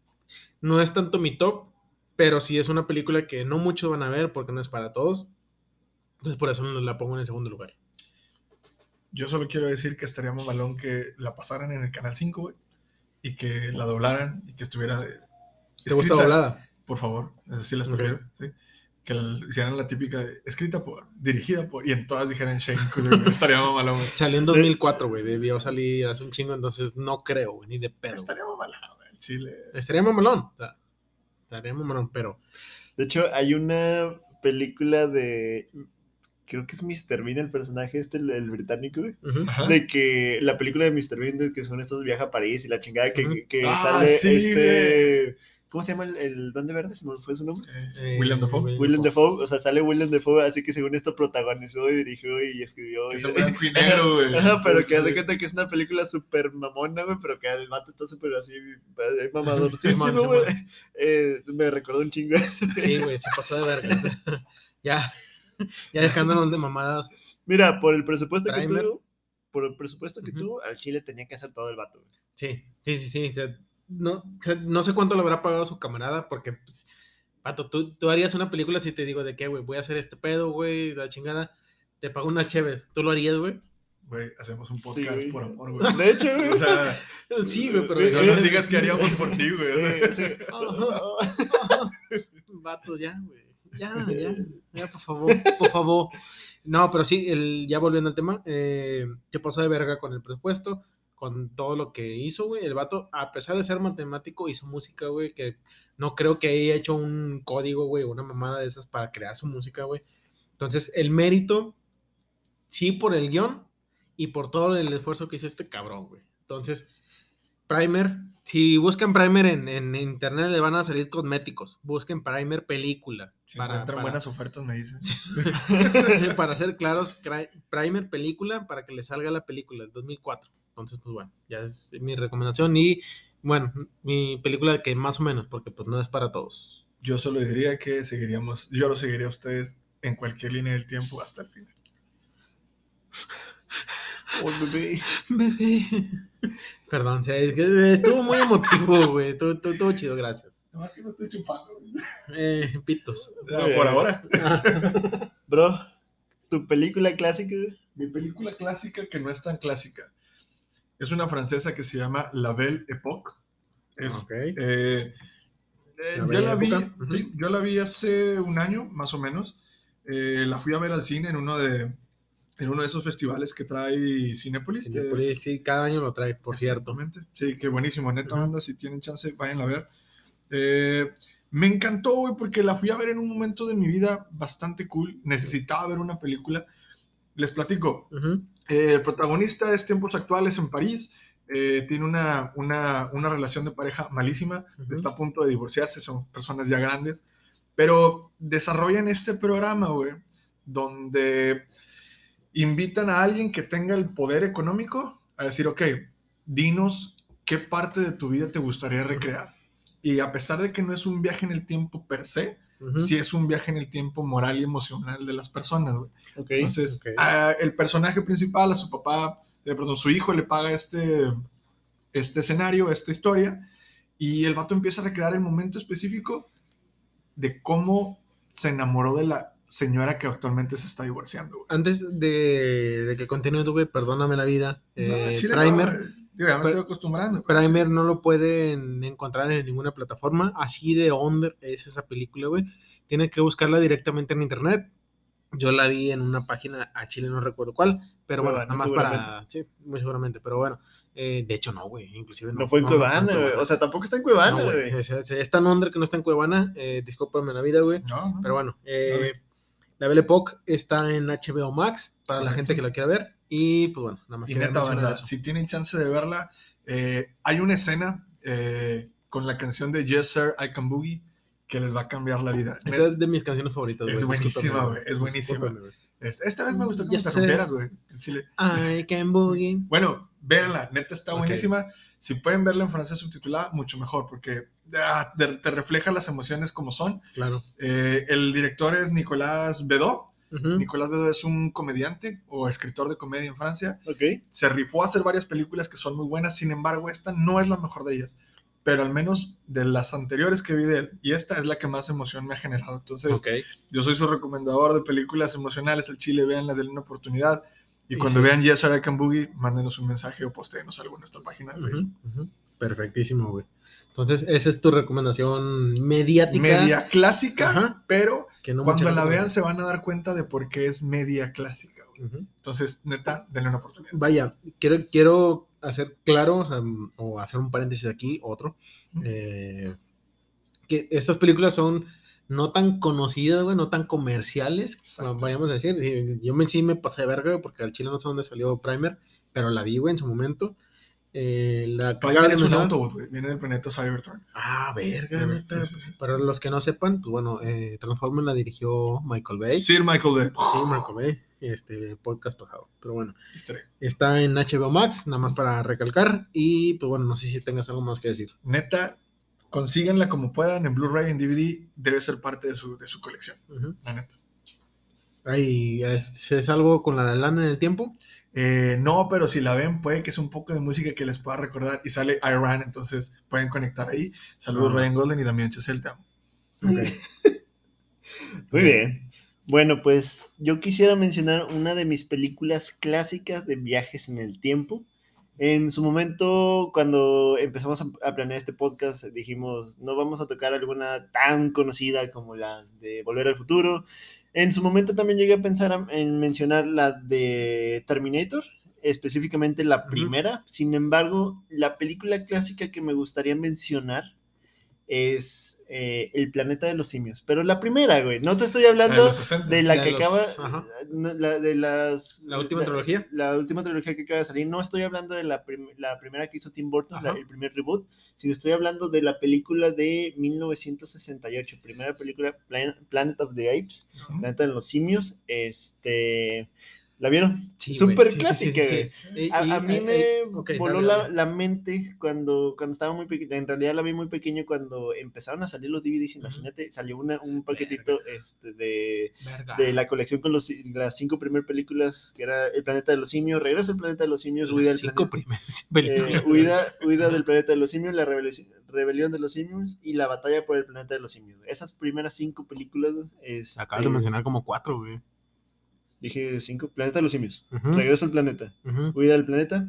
no es tanto mi top, pero sí es una película que no muchos van a ver porque no es para todos. Entonces, por eso la pongo en el segundo lugar. Yo solo quiero decir que estaría muy malón que la pasaran en el Canal 5, güey. Y que la doblaran y que estuviera de... ¿Te gusta escrita- doblada? Por favor, eso sí las Ok. prefiero, sí. Que la- hicieran la típica de, escrita por, dirigida por, y en todas dijeran Shane güey. Estaría muy malón, güey. Salió en 2004, güey. Debió salir hace un chingo, entonces no creo, güey, ni de pedo. Estaría muy malón, güey. Chile. Estaría mamalón. estaría mamalón, pero De hecho, hay una película de. Creo que es Mr. Bean el personaje este, el, el británico, güey. De que la película de Mr. Bean, de que son estos viaja a París y la chingada que, que Ah, sale sí, este. ¿Cómo se llama el, el Duende Verde? ¿Se me fue su nombre? Eh, Eh, William Dafoe. William Dafoe. O sea, sale Willem Dafoe, así que según esto protagonizó y dirigió y escribió. Que y- se blanco y negro, güey. Ajá, pero Sí, que sí. cuenta que es una película súper mamona, güey, pero que el vato está súper así, eh, mamadorcísimo, Simón, güey. Eh, me recordó un chingo eso. Sí, güey, se pasó de verga. ya, ya dejándonos de mamadas. Mira, por el presupuesto que tuvo, por el presupuesto que Ujú. tuvo, al Chile tenía que hacer todo el vato, güey. Sí, sí, sí, sí. o sea, no, o sea, no sé cuánto le habrá pagado su camarada, porque, pues, pato, tú, tú harías una película si te digo de qué, güey, voy a hacer este pedo, güey, la chingada, te pago una chévez. ¿Tú lo harías, güey? Güey, hacemos un podcast por amor, güey. De hecho, güey. O sea, Sí, güey, pero... No nos digas que haríamos por ti, güey. sí. Vatos, ya, güey. Ya, ya, ya, por favor, por favor. No, pero sí, el, ya volviendo al tema, eh, que pasó de verga con el presupuesto, con todo lo que hizo, güey. El vato, a pesar de ser matemático, hizo música, güey, que no creo que haya hecho un código, güey, una mamada de esas para crear su música, güey. Entonces, el mérito, sí por el guion y por todo el esfuerzo que hizo este cabrón, güey. Entonces, Primer, si buscan Primer en, en internet le van a salir cosméticos. Busquen Primer película. Si para, encuentran para- buenas ofertas, me dicen. para ser claros, Primer película para que le salga la película del 2004. Entonces, pues bueno, ya es mi recomendación y bueno, mi película que más o menos, porque pues no es para todos. Yo solo diría que seguiríamos, yo lo seguiría a ustedes en cualquier línea del tiempo hasta el final. Oh, bebé. Bebé. Perdón, o sea, es que estuvo muy emotivo, güey. Estuvo, estuvo- estuvo chido, gracias. Nada más que no estoy chupando. Eh, pitos. No, por ahora. Bro, tu película clásica, güey? Mi película clásica que no es tan clásica es una francesa que se llama La Belle Époque. Es, Ok. eh, eh, La yo, Bella la vi, sí, yo la vi hace un año, más o menos. Eh, la fui a ver al cine en uno de, en uno de esos festivales que trae Cinépolis. eh, Cinépolis, sí, cada año lo trae, por cierto. Exactamente. Sí, qué buenísimo. Neta, banda, si tienen chance, vayan a ver. Eh, me encantó, güey, porque la fui a ver en un momento de mi vida bastante cool. Necesitaba ver una película. Les platico. Ujú. Eh, el protagonista es tiempos actuales en París. eh, tiene una, una, una relación de pareja malísima. Ujú. Está a punto de divorciarse. Son personas ya grandes. Pero desarrollan este programa, güey, donde invitan a alguien que tenga el poder económico a decir, ok, dinos qué parte de tu vida te gustaría recrear. Y a pesar de que no es un viaje en el tiempo per se, Ujú. sí es un viaje en el tiempo moral y emocional de las personas, güey. Ok. Entonces, ok. a- el personaje principal, a su papá, eh, perdón, su hijo le paga este, este escenario, esta historia, y el vato empieza a recrear el momento específico de cómo se enamoró de la señora que actualmente se está divorciando. güey. Antes de, de que continúe, güey, perdóname la vida. No, eh, Chile no, Primer, eh, digo, ya me estoy acostumbrando. Primer no lo pueden encontrar en ninguna plataforma. Así de under es esa película, güey. Tienen que buscarla directamente en internet. Yo la vi en una página a Chile, no recuerdo cuál, pero bueno, Cuevana, nada más para. Sí, muy seguramente, pero bueno. eh, de hecho, no, güey. Inclusive no. No fue en Cuevana, güey. O sea, tampoco está en Cuevana, No, güey. güey. O sea, es tan under que no está en Cuevana. Eh, discúlpame la vida, güey. No, no. Pero bueno, eh. La Belle Époque está en HBO Max para la gente que la quiera ver. Y pues bueno, nada más Y neta, banda, si tienen chance de verla, eh, hay una escena eh, con la canción de Yes Sir, I Can Boogie que les va a cambiar la vida. Esa es de mis canciones favoritas, Es güey. buenísima, güey, es buenísima. Esta vez me gustó que Yes, me interrumpieras, güey, en Chile. I can boogie. Bueno, véanla, neta está Ok. buenísima. Si pueden verla en francés subtitulada, mucho mejor, porque ah, te, te refleja las emociones como son. Claro. Eh, el director es Nicolas Bedot. Ujú. Nicolas Bedot es un comediante o escritor de comedia en Francia. Ok. Se rifó a hacer varias películas que son muy buenas, sin embargo, esta no es la mejor de ellas. Pero al menos de las anteriores que vi de él, y esta es la que más emoción me ha generado. Entonces, yo soy su recomendador de películas emocionales al chile, véanla, denle una oportunidad. Y Y cuando sí. vean Yes Can Boogie, mándenos un mensaje o posteenos algo en nuestra página de Facebook. Perfectísimo, güey. Entonces, esa es tu recomendación mediática. Media clásica, Ajá. pero Que no cuando la vean se van a dar cuenta de por qué es media clásica. Entonces, neta, denle una oportunidad. Vaya, quiero, quiero hacer claro o, sea, o hacer un paréntesis aquí, otro. Eh, que estas películas son no tan conocidas, güey, no tan comerciales, vayamos a decir. Yo me, sí me pasé de verga, güey, porque al chile no sé dónde salió Primer, pero la vi, güey, en su momento. Eh, la Primer es un mencionar- Autobot, güey, viene del planeta Cybertron. Ah, verga, Sí, neta. sí, sí. Para los que no sepan, pues bueno, eh, Transformers la dirigió Michael Bay. Sí, Sir Michael Bay. Michael Bay, este podcast pasado. Pero bueno, está en HBO Max, nada más para recalcar. Y pues bueno, no sé si tengas algo más que decir. Neta, consíganla como puedan en Blu-ray, en DVD, debe ser parte de su, de su colección, Ujú. la neta. Ay, ¿es, es algo con la lana en el tiempo? Eh, no, pero si la ven, puede que es un poco de música que les pueda recordar y sale Iran, entonces pueden conectar ahí. Saludos, Ah. Ryan Golden y Damián Chesel, te amo. Muy bien. Bueno, pues yo quisiera mencionar una de mis películas clásicas de viajes en el tiempo. En su momento, cuando empezamos a, planear este podcast, dijimos, no vamos a tocar alguna tan conocida como las de Volver al Futuro. En su momento también llegué a pensar en mencionar la de Terminator, específicamente la primera. Sin embargo, la película clásica que me gustaría mencionar es eh, El planeta de los simios. Pero la primera, güey. No te estoy La hablando de los 60. de la De que los- acaba. la, de las. ¿La última trilogía? La última trilogía que acaba de salir. No estoy hablando de la, prim- la primera que hizo Tim Burton, la- el primer reboot, sino estoy hablando de la película de 1968. Primera película, Plan- Planet of the Apes. Planeta de los Simios. Este. ¿La vieron? Sí, Súper clásica, sí, A, a mí eh, me eh, voló dale, la, dale. la mente cuando, cuando estaba muy pequeño. En realidad la vi muy pequeño cuando empezaron a salir los DVDs. Imagínate, salió una, un paquetito este, de, de la colección con los, las cinco primeras películas, que era El planeta de los simios, Regreso al planeta de los simios, Huida, del cinco planeta- eh, huida, Huida del planeta de los simios, La rebelión, rebelión de los simios y La batalla por el planeta de los simios. Esas primeras cinco películas, este, Acabas de mencionar como cuatro, güey. Dije cinco, Planeta de los simios, Regreso al planeta. Huida del planeta,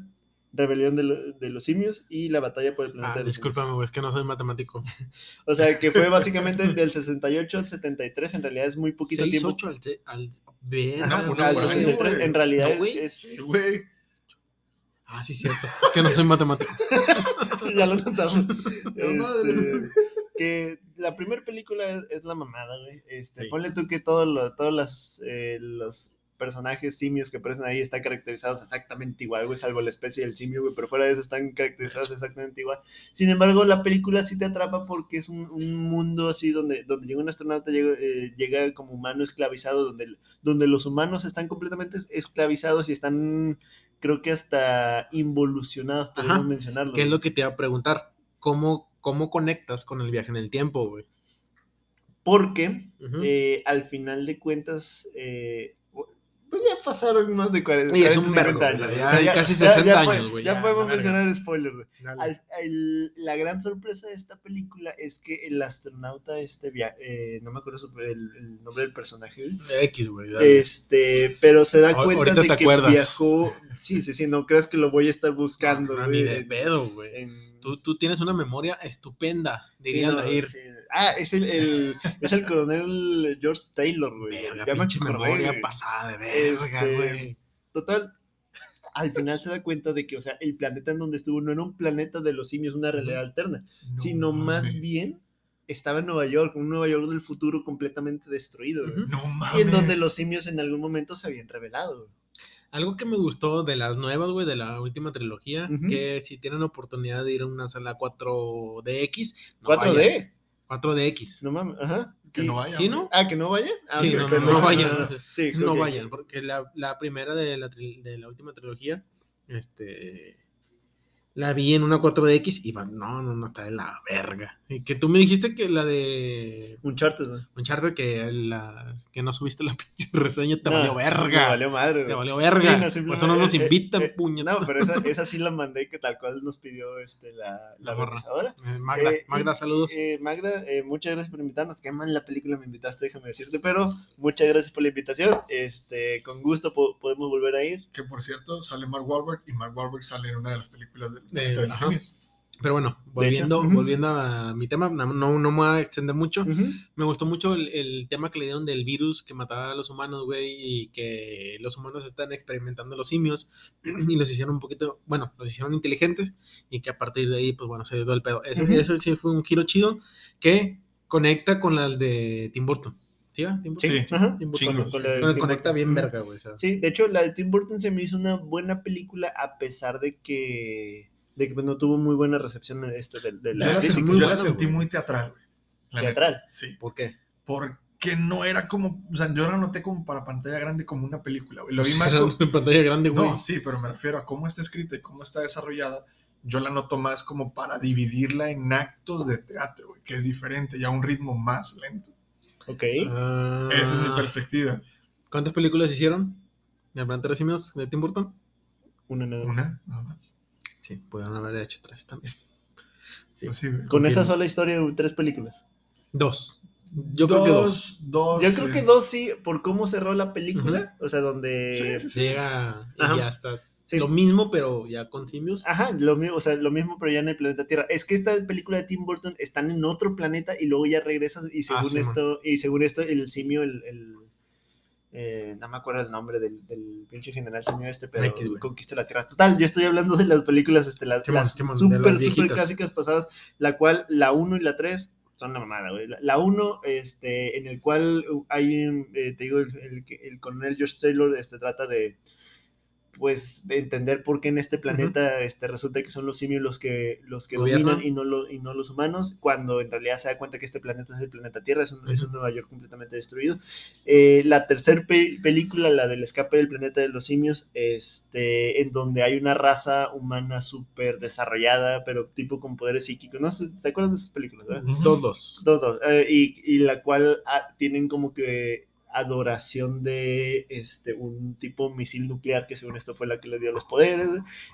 Rebelión de, lo- de los simios y la batalla por el planeta Ah, de los simios. discúlpame, güey, es que no soy matemático. O sea, que fue básicamente del 68 al 73, en realidad es muy poquito tiempo. ocho al... se- al... No, Ajá, uno al por año, 73, güey. en realidad No, es- güey. Ah, sí, cierto. Es que no soy matemático. ya lo notamos. Este, que la primera película es, es la mamada, güey. Este, Sí. Ponle tú que todo lo- todos los, eh, los personajes simios que aparecen ahí están caracterizados exactamente igual, güey, salvo la especie del simio, güey, pero fuera de eso están caracterizados exactamente igual. Sin embargo, la película sí te atrapa porque es un, un mundo así donde, donde llega un astronauta, llega, eh, llega como humano esclavizado, donde, donde los humanos están completamente es- esclavizados y están, creo que hasta involucionados, podemos Ajá, mencionarlo. ¿Qué es lo que te iba a preguntar? ¿Cómo, cómo conectas con el viaje en el tiempo, güey? Porque eh, al final de cuentas, eh, pues ya pasaron más de 40, Y es un 40, vergo, 50 o años. sea, ya hay casi 60 ya años, güey, Ya, ya, podemos mencionar spoilers, güey. La gran sorpresa de esta película es que el astronauta, este, via- eh, no me acuerdo su- el, el nombre del personaje, güey, X, güey. dale. este, pero se da cuenta de te que acuerdas. viajó, Sí, sí, sí, no creas que lo voy a estar buscando, No, no, güey, ni de pedo, güey. en- Tú, tú tienes una memoria estupenda, sí, diría no, Aldair. sí. Ah, es el, el- es el coronel George Taylor, güey. Verga, Ya me pinche acordé, memoria güey. pasada de verga, Este, güey. Total, al final se da cuenta de que, o sea, el planeta en donde estuvo no era un planeta de los simios, una realidad alterna, No sino más bien estaba en Nueva York, un Nueva York del futuro completamente destruido, güey. No Y mames. en donde los simios en algún momento se habían revelado. Algo que me gustó de las nuevas, güey, de la última trilogía, que si tienen oportunidad de ir a una sala 4DX, no 4D, vayan. 4DX. no mames, ajá. Que no vaya. ¿Sí, no? Ah, que no vayan. Ah, Sí, no, que no, no vayan. ah, Sí, No ok. vayan, porque la, la primera de la, de la última trilogía, este, la vi en una 4DX y va, no, no, no, está de la verga. Y que tú me dijiste que la de Uncharted, güey. Uncharted, que, la, que no subiste la pinche reseña, te No, valió verga. valió madre, Te valió verga. Sí, no, Por eso no nos simplemente- invitan, eh, eh. No, pero esa, esa sí la mandé que tal cual nos pidió este, la, la La organizadora. Eh, Magda, Eh, Magda, saludos. eh, Magda, eh, muchas gracias por invitarnos. Qué mal la película me invitaste, déjame decirte, pero muchas gracias por la invitación. Este, con gusto po- podemos volver a ir. Que por cierto, sale Mark Wahlberg y Mark Wahlberg sale en una de las películas del De- de. Pero bueno, volviendo, volviendo a mi tema, no, no, no me voy a extender mucho. Me gustó mucho el, el tema que le dieron del virus que mataba a los humanos, güey, y que los humanos están experimentando los simios y los hicieron un poquito, bueno, los hicieron inteligentes y que a partir de ahí, pues bueno, se dio el pedo. Eso, eso sí fue un giro chido que conecta con las de Tim Burton. ¿Sí? va? Tim Burton. Sí, Ajá. Tim Burton. chingos. Con la de Bueno, Tim conecta Burton. bien verga, güey. o sea. Sí, de hecho, la de Tim Burton se me hizo una buena película a pesar de que, de que pues, no tuvo muy buena recepción este, de, de la yo la, crítica, sentí- muy yo la buena, sentí güey. muy teatral, güey. La neta. teatral. Sí. ¿Por qué? Porque no era como, o sea, yo la noté como para pantalla grande como una película, güey. Lo vi más como, en pantalla grande, güey. No, sí, pero me refiero a cómo está escrita y cómo está desarrollada. Yo la noto más como para dividirla en actos de teatro, güey, que es diferente y a un ritmo más lento. Ok. Ah, Esa es mi perspectiva. ¿Cuántas películas hicieron? ¿El planeta de los simios de Tim Burton? Una nada más. Una, nada más. Sí, pudieron haber hecho tres también. Sí. Pues sí. Con esa sola historia, tres películas. Dos. Yo creo que dos. Dos. Yo creo eh, que dos sí, por cómo cerró la película. O sea, donde. Sí, sí, sí. Llega y Ajá. ya está. Sí. Lo mismo, pero ya con simios. Ajá, lo mismo, o sea, lo mismo, pero ya en el planeta Tierra. Es que esta película de Tim Burton están en otro planeta y luego ya regresas y según Ah, sí, esto, y según esto, el simio, el, el- eh, no me acuerdo el nombre del, del pinche general simio este, pero X, conquista la Tierra. Total, yo estoy hablando de las películas, este, las las súper viejitas. clásicas pasadas, la cual, la 1 y la 3 son una mamada, güey. La- La 1, este, en el cual hay, eh, te digo, el, el, el coronel George Taylor, este, trata de, pues entender por qué en este planeta este, resulta que son los simios los que, los que dominan y no, lo- y no los humanos, cuando en realidad se da cuenta que este planeta es el planeta Tierra, es un, es un. Nueva York completamente destruido. Eh, la tercera película, la del escape del planeta de los simios, este, en donde hay una raza humana súper desarrollada, pero tipo con poderes psíquicos. ¿No? ¿Se, acuerdan de esas películas? verdad? Ujú. Dos, dos. Dos, dos. Eh, y, y la cual ah, tienen como que adoración de este un tipo misil nuclear que según esto fue la que le dio los poderes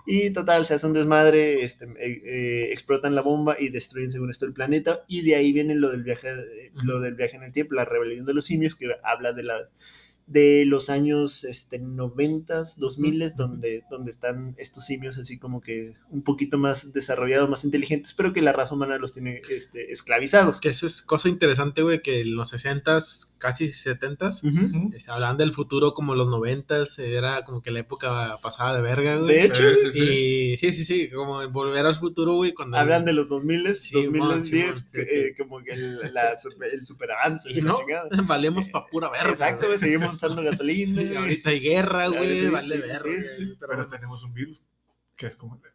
y total se hace un desmadre este, eh, eh, explotan la bomba y destruyen según esto el planeta y de ahí viene lo del viaje eh, lo del viaje en el tiempo la rebelión de los simios que habla de la de los años este, 90, 2000, Ujú. donde, donde están estos simios así como que un poquito más desarrollados, más inteligentes, pero que la raza humana los tiene este, esclavizados. Que eso es cosa interesante, güey, que en los 60s, casi 70s, Ujú. Ujú. se hablaban del futuro como los 90s, era como que la época pasada de verga, güey. De hecho, Sí, sí, sí. Y sí, sí, sí, como volver al futuro, güey, cuando... hablan de los 2000, Sí, 2010, mon, sí, mon, sí, que, sí. eh, como que el, la el superavance. Y no, chingada. valemos pa' pura verga. Exacto, güey. seguimos usando gasolina. Y ahorita hay guerra, Ya, güey, sí, vale sí, verga. sí, güey. sí, pero, Pero tenemos un virus que es como el de.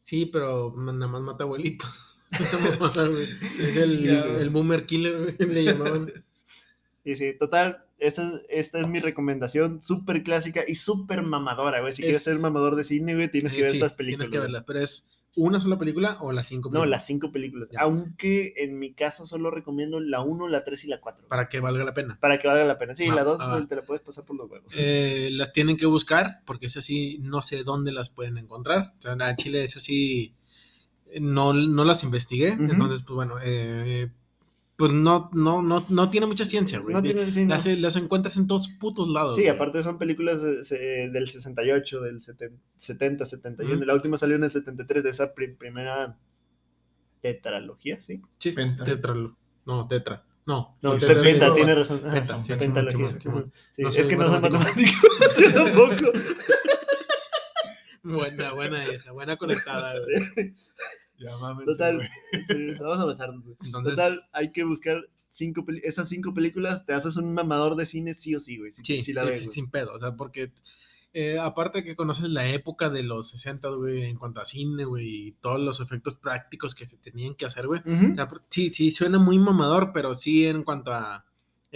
Sí, pero nada más mata abuelitos. Es el, boomer killer, le llamaban. Y sí, total, esta, esta es mi recomendación, súper clásica y súper mamadora, güey. Si Es- quieres ser mamador de cine, güey, tienes que ver Sí, estas películas. Tienes que verlas, pero es una sola película o las cinco No, películas. las cinco películas. Ya. Aunque en mi caso solo recomiendo la 1, la 3 y la 4. Para que valga la pena. Para que valga la pena. Sí, Va, la 2 va, va. te la puedes pasar por los huevos. Eh, las tienen que buscar porque es así, no sé dónde las pueden encontrar. O sea, en Chile es así, no, no las investigué. Ujú. Entonces, pues bueno, eh, pues no, no, no, no tiene mucha ciencia, güey. No tiene, sí, no. las, las encuentras en todos putos lados. Sí, güey. aparte son películas de- se- del 68, del 70, 70 71. Ujú. La última salió en el 73 de esa pri- primera tetralogía, ¿sí? Sí, Penta. tetra. No, tetra. No, No, tetra- penta, sí, tiene razón. Penta, sí, es que no soy matemático. matemático. Yo tampoco. Buena, buena esa, buena conectada, güey. Ya mames. Total. Sí, vamos a güey. Entonces, Total, hay que buscar cinco esas cinco películas, te haces un mamador de cine sí o sí, güey. Si, sí, si la sí, ves, sí, sin pedo, o sea, porque eh, aparte que conoces la época de los 60, güey, en cuanto a cine, güey, y todos los efectos prácticos que se tenían que hacer, güey. Ujú. O sea, sí, sí, suena muy mamador, pero sí en cuanto a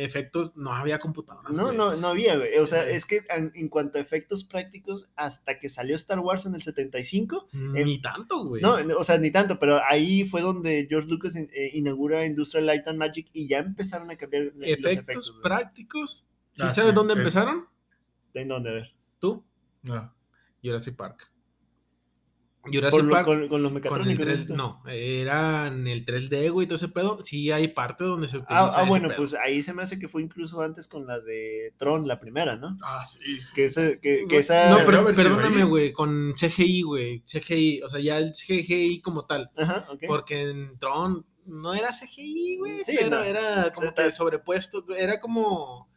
efectos, no había computadoras. No, güey. no, no había, güey. O sea, Sí. es que en, en cuanto a efectos prácticos, hasta que salió Star Wars en el 75, Ni tanto, güey. no, o sea, ni tanto, pero ahí fue donde George Lucas in- eh, inaugura Industrial Light and Magic y ya empezaron a cambiar eh, los efectos, efectos. prácticos. ¿Sí Ah, sabes sí, dónde eh. empezaron? ¿En dónde? A ver. Tú, No. Jurassic Park. Jurassic lo- Park. con, con los Con el mecatrónicos. 3, ¿no? no, era en el 3D, güey, todo ese pedo. Sí hay parte donde se utiliza Ah, ah, ese bueno, pedo. pues ahí se me hace que fue incluso antes con la de Tron, la primera, ¿no? Ah, sí. sí, Que, ese, que, que esa... No, pero perdóname, güey, con CGI, güey. CGI, o sea, ya el CGI como tal. Ajá, ok. Porque en Tron no era CGI, güey, Sí, pero no. era como que sobrepuesto, era como...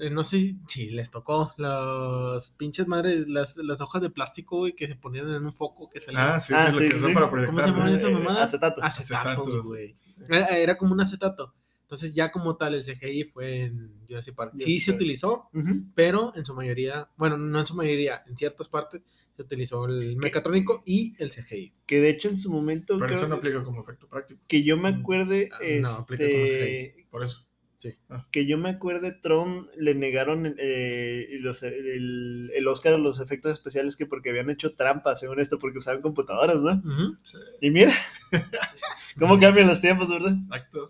eh, No sé si- si les tocó las pinches madres, las, las hojas de plástico, güey, que se ponían en un foco que salía. Ah, sí, Ah, sí, lo sí, que sí, usan sí. para ¿Cómo proyectar. se llaman ¿no? esas Eh, mamadas? acetatos. Acetatos, güey. Era, era como un acetato. Entonces ya como tal el CGI fue en Jurassic Park. Sí Jurassic se Park. utilizó, pero en su mayoría, bueno, no en su mayoría, en ciertas partes se utilizó el mecatrónico y el CGI. Que de hecho en su momento Pero creo eso no aplica como efecto práctico. que yo me acuerde, Ah, no, aplica como este, Por eso. Que yo me acuerde, Tron le negaron eh, los- el, el Oscar a los efectos especiales que porque habían hecho trampas, según esto, porque usaban computadoras, ¿no? Sí, Y mira, cómo cambian los tiempos, ¿verdad? exacto.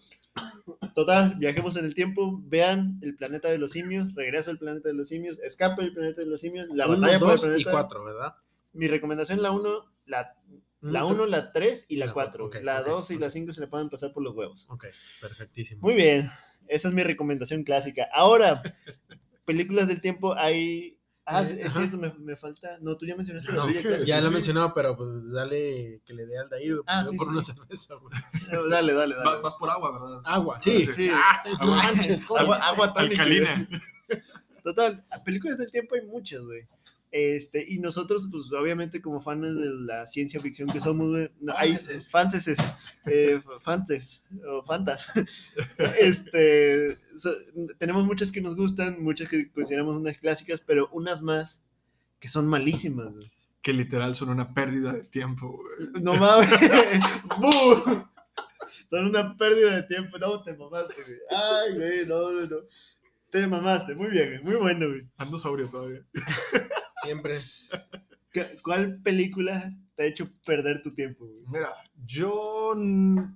Total, viajemos en el tiempo, vean el planeta de los simios, regreso al planeta de los simios, escape del planeta de los simios, la Uno, batalla por el dos y planeta. cuatro, ¿verdad? Mi recomendación, la 1, la la Uno, 1, la 3 y la La 4. cuatro, ok, la ok, 2 y ok. la 5 se le pueden pasar por los huevos. Ok, perfectísimo. Muy bien, esa es mi recomendación clásica. Ahora, películas del tiempo hay... Ah, Eh, es cierto, me, me falta... No, tú ya mencionaste la No, clásica. ya lo sí. mencionaba, pero pues dale que le dé al Dair, Ah, sí, por sí, una sí. cerveza, güey. Dale, dale, dale. Vas, vas por agua, ¿verdad? Agua, sí. Sí. Ah, Agua. manches. Agua, agua. Total, películas del tiempo hay muchas, güey. Este, y nosotros, pues obviamente como fans de la ciencia ficción que somos, no, hay Fanses. fanses, eh, fanses, o fantas. este, so- tenemos muchas que nos gustan, muchas que consideramos unas clásicas, pero unas más que son malísimas, güey. Que literal son una pérdida de tiempo, güey. No mames. Son una pérdida de tiempo. No, te mamaste, güey. Ay, güey, no, no, no. Te mamaste. Muy bien, güey. Muy bueno, güey. Ando sobrio todavía. Siempre. ¿Qué- ¿Cuál película te ha hecho perder tu tiempo, güey? Mira, yo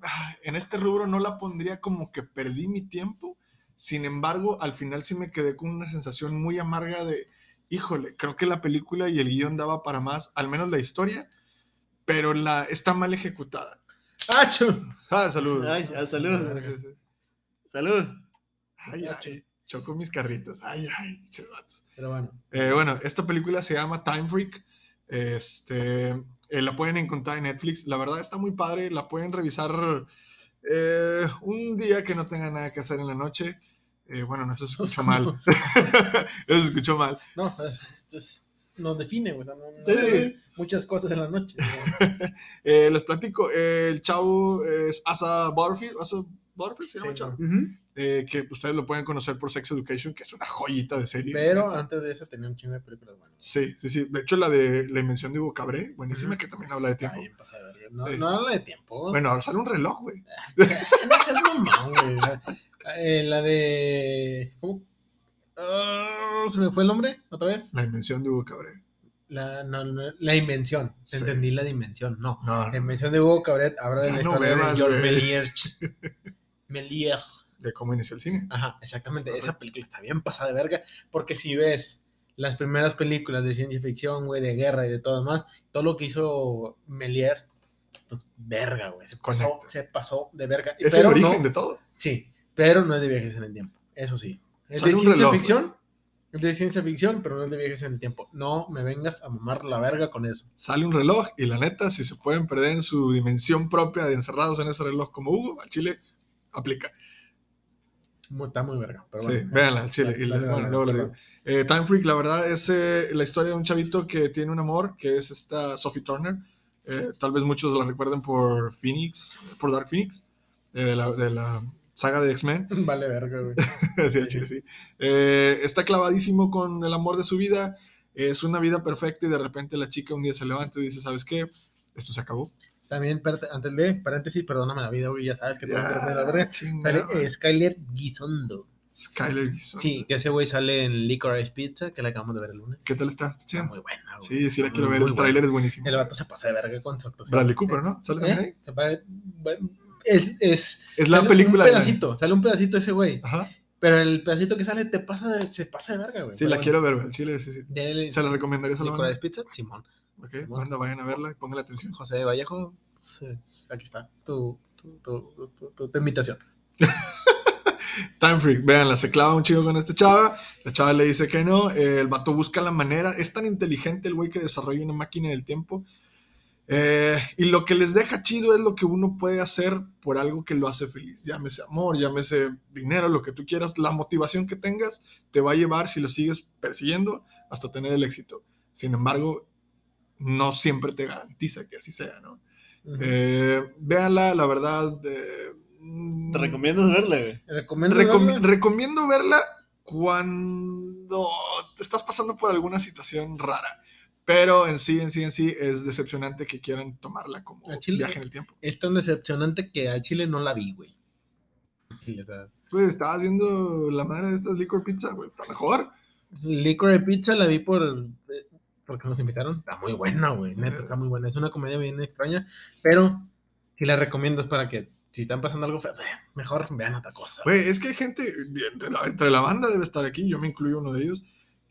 ah, en este rubro no la pondría como que perdí mi tiempo. Sin embargo, al final sí me quedé con una sensación muy amarga de, híjole, creo que la película y el guion daba para más, al menos la historia, pero la, está mal ejecutada. ¡Acho! Ah, salud. Ay, ah, salud. Salud. Ay, ay, choco mis carritos. Ay, ay, che, vatos. Pero bueno. Eh, bueno, esta película se llama Time Freak. Este, eh, la pueden encontrar en Netflix. La verdad está muy padre. La pueden revisar eh, un día que no tengan nada que hacer en la noche. Bueno, no, eso se escuchó mal. eso se escuchó mal. No, es, es- nos define, o sea, no- no- Sí. Muchas cosas en la noche. ¿no? Eh, les platico. eh, el chavo es Asa Butterfield. Asa Butterfield se llama Sí, chavo. Ujú. Eh, que ustedes lo pueden conocer por Sex Education, que es una joyita de serie. Pero antes de eso tenía un chingo de películas buenas. Sí, sí, sí. De hecho, la de la invención de Hugo Cabré, buenísima, Ujú. que también habla de tiempo. bien. No, no habla de tiempo. Bueno, ahora sale un reloj, güey. no seas mamón, güey. sea, eh, la de. ¿Cómo? Ah, ¿Se me fue el nombre? ¿Otra vez? La invención de Hugo Cabré. La, no, no, la invención. Sí. Entendí la dimensión. No. No, La invención de Hugo Cabret habla de la historia de George güey. Méliès. Méliès. de cómo inició el cine. Ajá, exactamente. Esa película está bien pasada de verga. Porque si ves las primeras películas de ciencia ficción, güey, de guerra y de todo más, todo lo que hizo Méliès Pues, verga, güey. Se pasó, se pasó de verga. Es pero el origen de todo. Sí, pero no es de viajes en el tiempo. Eso sí. Es Sale de ciencia reloj, ficción. De ciencia ficción, pero no es de viajes en el tiempo. No me vengas a mamar la verga con eso. Sale un reloj y la neta, si se pueden perder en su dimensión propia de encerrados en ese reloj como Hugo, al Chile aplica. Muy- está muy verga. Pero Sí, bueno, véanla al Chile. dale, y la- dale, bueno, dale, luego les perdón. digo. Eh, Time Freak, la verdad, es eh, la historia de un chavito que tiene un amor, que es esta Sophie Turner. Eh, tal vez muchos la recuerden por Phoenix, por Dark Phoenix, eh, de, la, de la saga de X-Men. Vale verga, güey. sí, al chile, sí. Eh, está clavadísimo con el amor de su vida. Es una vida perfecta y de repente la chica un día se levanta y dice, ¿sabes qué? Esto se acabó. También, antes de paréntesis, perdóname la vida, güey. Ya sabes que te voy a Ya, perder la verga. Sale eh, Skyler Gisondo. Skyler Gison. Sí, que ese güey sale en Licorice Pizza, que la acabamos de ver el lunes. ¿Qué tal está? Muy buena, güey. Sí, sí la Muy, quiero ver. muy El tráiler es buenísimo. El vato se pasa de verga con su actuación. Bradley Cooper, ¿no? ¿Sale también ahí? ¿Eh? Se bueno, Es, es, Es la sale película Un de la- pedacito, sale un pedacito ese güey. Ajá. Pero el pedacito que sale te pasa de, se pasa de verga, güey. Sí, la quiero ver, güey. Chile, sí, sí. de- Se la recomendaría a la. Pizza, Simón. Ok, banda, vayan a verla y pongan atención. José de Vallejo, pues, es- aquí está tu, tu, tu, tu- invitación. Time Freak, véanla, se clava un chico con esta chava, la chava le dice que no, el vato busca la manera, es tan inteligente el güey que desarrolla una máquina del tiempo, eh, y lo que les deja chido es lo que uno puede hacer por algo que lo hace feliz, llámese amor, llámese dinero, lo que tú quieras, la motivación que tengas te va a llevar si lo sigues persiguiendo hasta tener el éxito. Sin embargo, no siempre te garantiza que así sea, ¿no? Eh, véanla, la verdad... eh, Te recomiendo verla, güey. Recomiendo Recom- verla. recomiendo verla cuando te estás pasando por alguna situación rara. Pero en sí, en sí, en sí, es decepcionante que quieran tomarla como chile. viaje en el tiempo. Es tan decepcionante que al Chile no la vi, güey. Pues estabas viendo la madre de estas Liquor Pizza, güey. Está mejor. Licorice Pizza la vi por eh, porque nos invitaron. Está muy buena, güey. Neta, está muy buena. Es una comedia bien extraña, pero si la recomiendo es para que si están pasando algo feo, eh, mejor vean otra cosa. Güey, es que hay gente, entre la, entre la banda debe estar aquí, yo me incluyo uno de ellos,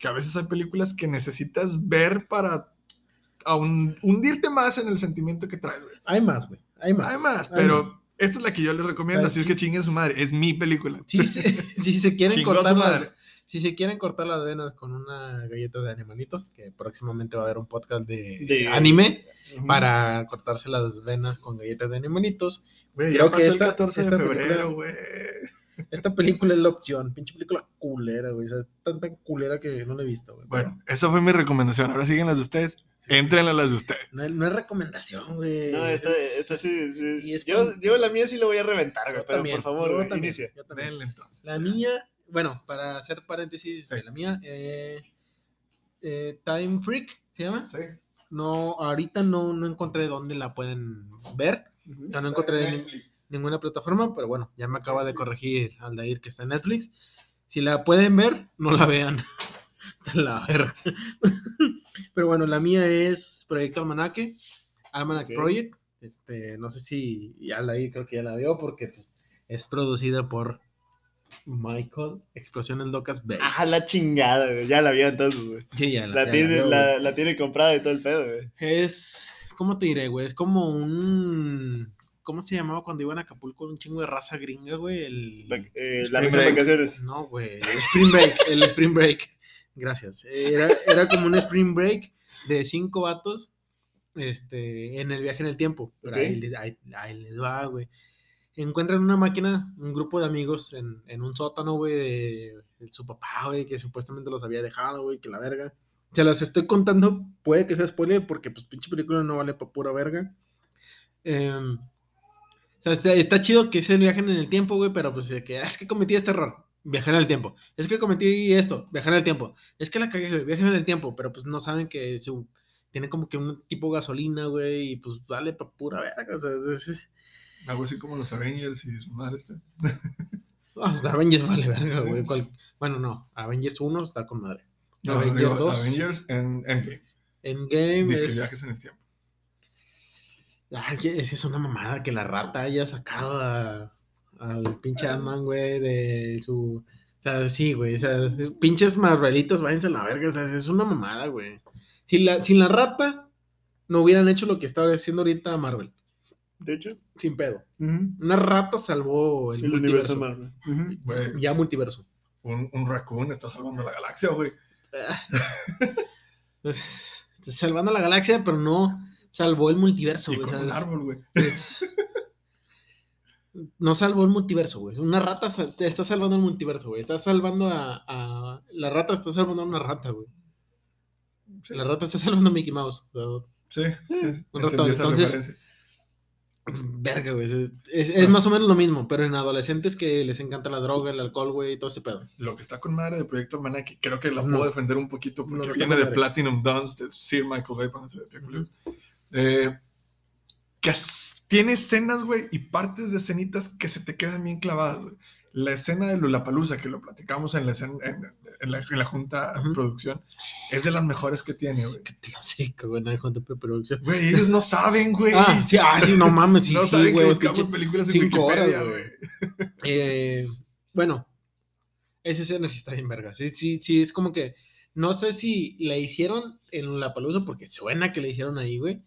que a veces hay películas que necesitas ver para hundirte más en el sentimiento que traes, güey. Hay más, güey. Hay más. Hay más, Hay pero más. esta es la que yo les recomiendo, Ay, así es que chinguen su madre. Es mi película. Si se, si se quieren cortar las, madre. si se quieren cortar las venas con una galleta de animalitos, que próximamente va a haber un podcast de, De- anime para cortarse las venas con galletas de animalitos. Creo ya que pasó esta- el 14 de febrero, güey. Esta película es la opción. Pinche película culera, güey. O sea, es tan, tan culera que no la he visto, güey. Bueno, esa fue mi recomendación. Ahora siguen las de ustedes. Sí. Entren a las de ustedes. No, es- no es recomendación, güey. No, esta, Es- esta sí, sí. sí, es yo, como- yo la mía sí lo voy a reventar, güey. Yo Pero también, por favor, yo güey, también, inicia. yo también. Denle entonces. La mía, bueno, para hacer paréntesis Sí. de la mía, eh, eh, Time Freak, ¿se llama? Sí. No, ahorita no, no encontré dónde la pueden ver, no encontré en ninguna plataforma, pero bueno, ya me acaba de corregir Aldair que está en Netflix. Si la pueden ver, no la vean. Está en la verga. Pero bueno, la mía es Proyecto Almanaque, Almanac. Project. Este, no sé si ya la vi, creo que ya la vio porque pues, es producida por Michael Explosiones Locas Bay. Ah, la chingada, güey. Ya la vi entonces, güey. Sí, ya La, ya tiene, la tiene comprada y todo el pedo, güey. Es, ¿cómo te diré, güey? Es como un, ¿cómo se llamaba cuando iban a Acapulco un chingo de raza gringa, güey? El... La- eh, vacaciones. No, güey, el Spring Break, el Spring Break. Gracias. Era, era como un Spring Break de cinco vatos este, en el viaje en el tiempo. Pero Ok. ahí, ahí- ahí les va, güey. Encuentran una máquina, un grupo de amigos en, en un sótano, güey, de, de su papá, güey, que supuestamente los había dejado, güey, que la verga. Se las estoy contando, puede que sea spoiler, porque pues pinche película no vale pa' pura verga. O sea, está, está chido que se viajen en el tiempo, güey, pero pues de que "Ah, es que cometí este error, viajar en el tiempo. Es que cometí esto, viajar en el tiempo. Es que la cagué, güey, viajar en el tiempo, pero pues no saben que su tiene como que un tipo gasolina, güey, y pues vale pa' pura verga. O sea, es, es- Algo así como los Avengers y su madre ah, Avengers vale verga, güey. cual- bueno, no, Avengers 1 está con madre. No, Avengers digo, 2, Avengers en Endgame. Endgame, Dice es- viajes en el tiempo. Ay, es una mamada que la rata haya sacado a- al pinche Ant-Man, güey, de su. O sea, sí, güey. O sea, pinches marvelitos, váyanse a la verga. O sea, es una mamada, güey. Sin la, sin la rata, no hubieran hecho lo que está haciendo ahorita Marvel. de hecho. Sin pedo. Una rata salvó el, El universo. Marvel. Ya multiverso. un, un raccoon está salvando la galaxia, güey. Pues, salvando la galaxia, pero no salvó el multiverso, güey. un árbol, güey. Es- No salvó el multiverso, güey. Una rata sal- te está salvando el multiverso, güey. Está salvando a, a- La rata está salvando a una rata, güey. Sí, La rata está salvando a Mickey Mouse. O sí. Un ratón, entonces- referencia. Verga, güey. Es, es- es más o menos lo mismo, pero en adolescentes que les encanta la droga, el alcohol, güey, y todo ese pedo. Lo que está con madre de Proyecto Almanaque, creo que la No. puedo defender un poquito porque No, no viene de. Platinum Dance de Sir Michael Bay Eh, que tiene escenas, güey, y partes de escenitas que se te quedan bien clavadas, güey. La escena de Lulapalooza, que lo platicamos en la, escena- en, en la, en la junta Ujú. producción, es de las mejores que tiene, güey. Sí, que buena hijo de preproducción. Güey, ellos no saben, güey. Ah, sí, ah, sí, no mames, sí, no sí, saben güey. que buscamos películas en cinco horas, Wikipedia, güey. güey. Eh, bueno, esa escena sí está bien verga. Sí, sí, sí, es como que no sé si la hicieron en la palusa porque suena que la hicieron ahí, güey.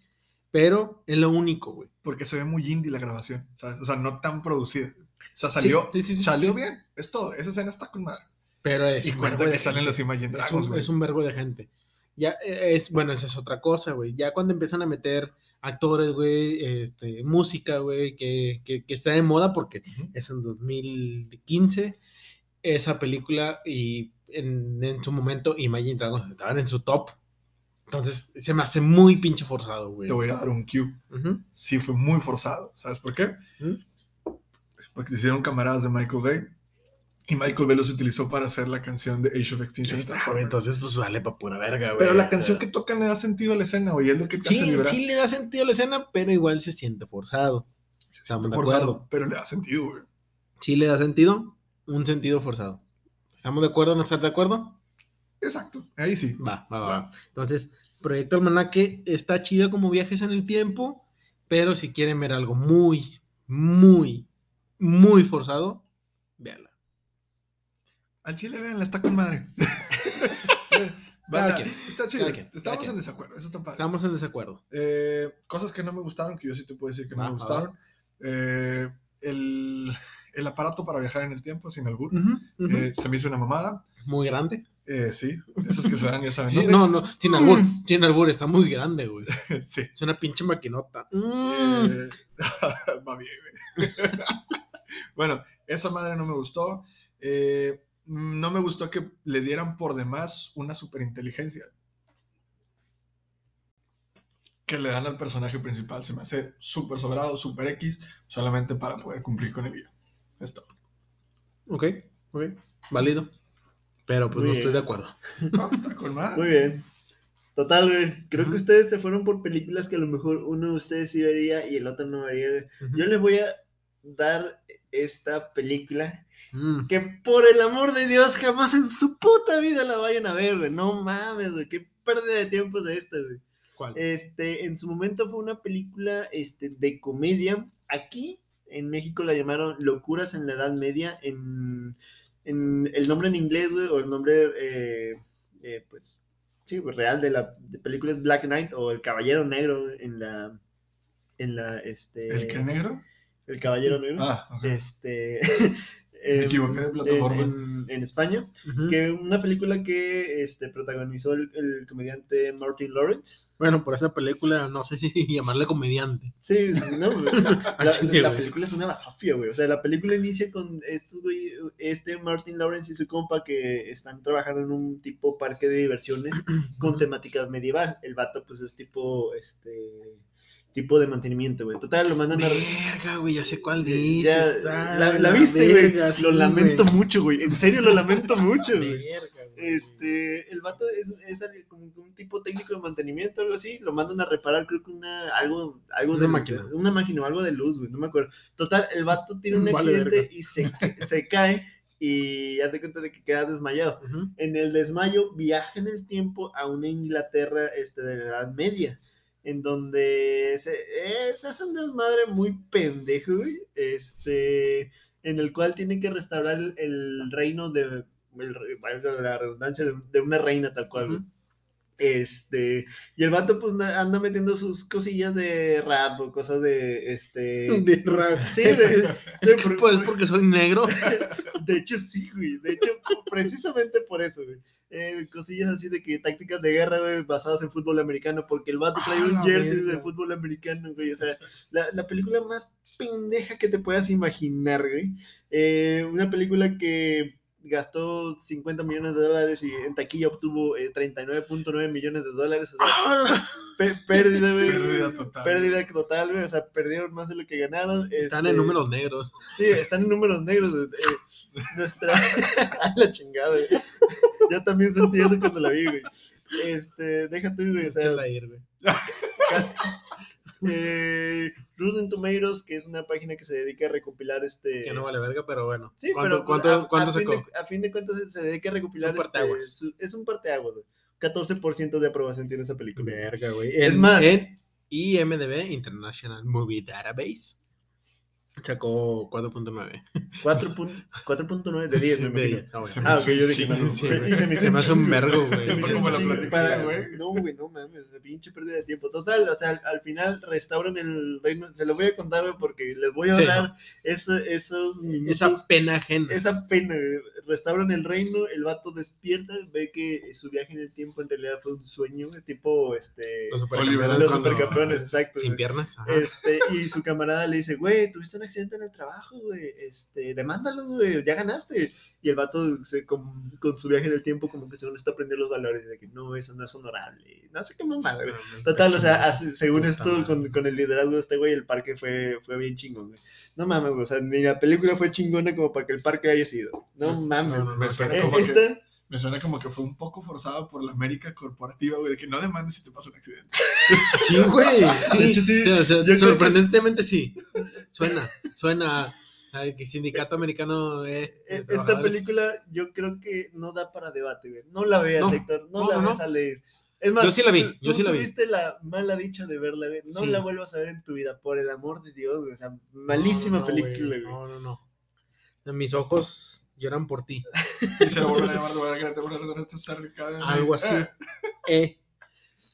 Pero es lo único, güey. Porque se ve muy indie la grabación, ¿sabes? O sea, no tan producida. O sea, salió, Sí, sí, sí, salió bien. Es todo. Esa escena está con madre. Pero es Y un cuenta que salen gente. los Imagine Es Dragons, un, güey. es un vergo de gente. Ya eh, es, bueno, esa es otra cosa, güey. Ya cuando empiezan a meter actores, güey, este, música, güey, que, que, que está de moda porque Ujú. es en 2015 esa película y en, en su momento Imagine Dragons estaban en su top. Entonces se me hace muy pinche forzado, güey. Te voy a dar un cue. Ujú. Sí, fue muy forzado. ¿Sabes por qué? ¿Mm? Porque se hicieron camaradas de Michael Bay. Y Michael Bay los utilizó para hacer la canción de Age of Extinction. Está, Entonces, pues vale para pura verga, güey. Pero la canción que tocan le da sentido a la escena, güey. Es lo que te hace Sí, vibrar. sí le da sentido a la escena, pero igual se siente forzado. Estamos de Forzado, acuerdo. Pero le da sentido, güey. Sí le da sentido, un sentido forzado. ¿Estamos de acuerdo o no estar de acuerdo? Exacto. Ahí sí. Va, va, va. Va. Entonces, Proyecto Almanaque está chido como viajes en el tiempo, pero si quieren ver algo muy, muy, muy forzado, véanla. Al chile, vean, está con madre. Quien, está chido. Estamos en desacuerdo. Eso está padre. Estamos en desacuerdo. Eh, cosas que no me gustaron, que yo sí te puedo decir que no me gustaron. Eh, el, el aparato para viajar en el tiempo, sin albur. Eh, se me hizo una mamada. muy grande. Eh, sí, esas que se dan, ya saben. Sí, no, no, sin albur. Mm. Sin albur, está muy grande, güey. sí. Es una pinche maquinota. Mm. Eh, va bien, güey. bueno, esa madre no me gustó. Eh, no me gustó que le dieran por demás una superinteligencia. Que le dan al personaje principal. Se me hace súper sobrado, súper X, solamente para poder cumplir con el guion. Esto. Ok, ok, válido. Pero pues Muy no estoy de acuerdo. No, está con. Muy bien. Total, güey. Creo que ustedes se fueron por películas que a lo mejor uno de ustedes sí vería y el otro no vería. güey. Ujú. Yo les voy a dar esta película Mm, que por el amor de Dios jamás en su puta vida la vayan a ver, güey. No mames, güey. Qué pérdida de tiempo es esta, güey. ¿Cuál? Este, en su momento fue una película este, de comedia. Aquí en México la llamaron Locuras en la Edad Media. En, en el nombre en inglés, güey, o el nombre, eh, eh, pues, sí, pues, real de la de película es Black Knight o El Caballero Negro en la, en la, este, ¿El que negro? El Caballero Negro. Ah, ok. Este, Me equivoqué de plataforma. En, en- en España que una película que este, protagonizó el, el comediante Martin Lawrence. Bueno, por esa película no sé si llamarle comediante. Sí, no, güey, la, película es una basofia, güey. O sea, la película inicia con estos, güey, este Martin Lawrence y su compa que están trabajando en un tipo parque de diversiones con temática medieval. El vato, pues, es tipo, este, tipo de mantenimiento, güey. Total, lo mandan a... Verga, güey, ya sé cuál Ya, dices. Ah, la, la viste, güey. verga, sí, lo lamento güey. mucho, güey. En serio, lo lamento mucho, güey. Verga, güey. Este, el vato es, es como un tipo técnico de mantenimiento, algo así, lo mandan a reparar, creo que una, algo, algo Una de máquina. una máquina o algo de luz, güey, no me acuerdo. Total, el vato tiene un Vale, accidente verga. y se, se cae y ya te cuenta de que queda desmayado. En el desmayo viaja en el tiempo a una Inglaterra este, de la Edad Media, en donde se, eh, se hace un desmadre muy pendejo, este, en el cual tiene que restaurar el, reino de, la redundancia, de, una reina tal cual. Este, y el vato pues anda metiendo sus cosillas de rap o cosas de, este... De rap. Sí, de, Es que por- pues por- porque soy negro. de hecho sí, güey, de hecho precisamente por eso, güey. Eh, cosillas así de que tácticas de guerra, güey, basadas en fútbol americano, porque el vato trae Ah, un jersey de fútbol americano, güey, o sea, la, la película más pendeja que te puedas imaginar, güey. Eh, una película que gastó 50 millones de dólares y en taquilla obtuvo eh, 39.9 millones de dólares, o sea, Ah, pérdida, güey. Pérdida total. Pérdida total, güey. O sea, perdieron más de lo que ganaron. Están este, en números negros. Sí, están en números negros. Eh, nuestra. A la chingada, güey. Yo también sentí eso cuando la vi, güey. Este, déjate, güey. O sea, ahí, güey. Eh, Rotten Tomatoes, que es una página que se dedica a recopilar este. Que no vale verga, pero bueno. Sí, ¿Cuánto, pero cuánto, a, cuánto a fin de, a fin de cuentas se- dedica a recopilar. Es un parteaguas. este, es un parteaguas, güey. 14% de aprobación tiene esa película. Verga, güey. Es En- más- En IMDB, International Movie Database, sacó 4.9. 4.9 de 10, me De imagino. 10, ah. Se me Ah, ok, yo dije, no. Sí, se- me me hace un vergo, güey. Me. No, güey, no mames, de pinche pérdida de tiempo. Total, o sea, al, al final restauran el reino. Se lo voy a contar, güey, porque les voy a Sí. ahorrar eso- esos minutos. Esa pena ajena. Esa pena, güey. restauran el reino, el vato despierta, ve que su viaje en el tiempo en realidad fue un sueño, güey, tipo, este, Los supercampeones los cuando- supercampeones, exacto. sin güey. piernas. ajá. Este, y su camarada le dice, güey, tuviste un accidente en el trabajo, güey, este, demándalo, güey, ya ganaste. Y el vato se, con, con su viaje en el tiempo como que según está aprendiendo los valores de que no, eso no es honorable. No sé qué mamada, güey. Total, o sea, así- según esto, con, con el liderazgo de este güey, el parque fue, fue bien chingón, güey. No mames, güey, o sea, ni la película fue chingona como para que el parque haya sido. No mames. No, no, no, Me suena Eh, esta, Me suena como que fue un poco forzado por la América corporativa, güey, de que no demandes si te pasa un accidente. Sí, güey. Sí, De hecho, sí. O sea, sea, sorprendentemente sí. Suena, suena. Ay, que sindicato americano. Eh, esta película yo creo que no da para debate, güey. No la veas, No, Héctor, no, no, la no, ves no. a leer. Es más, Yo sí la vi, tú- yo tú sí la vi. tuviste la mala dicha de verla, güey. No Sí. la vuelvas a ver en tu vida, por el amor de Dios, güey. O sea, malísima No, no, película, güey. No, no, no. Mis ojos lloran por ti. Y se vuelven a llamar de verdad que te vuelven a tratar de cerca de mí. Algo así. Eh.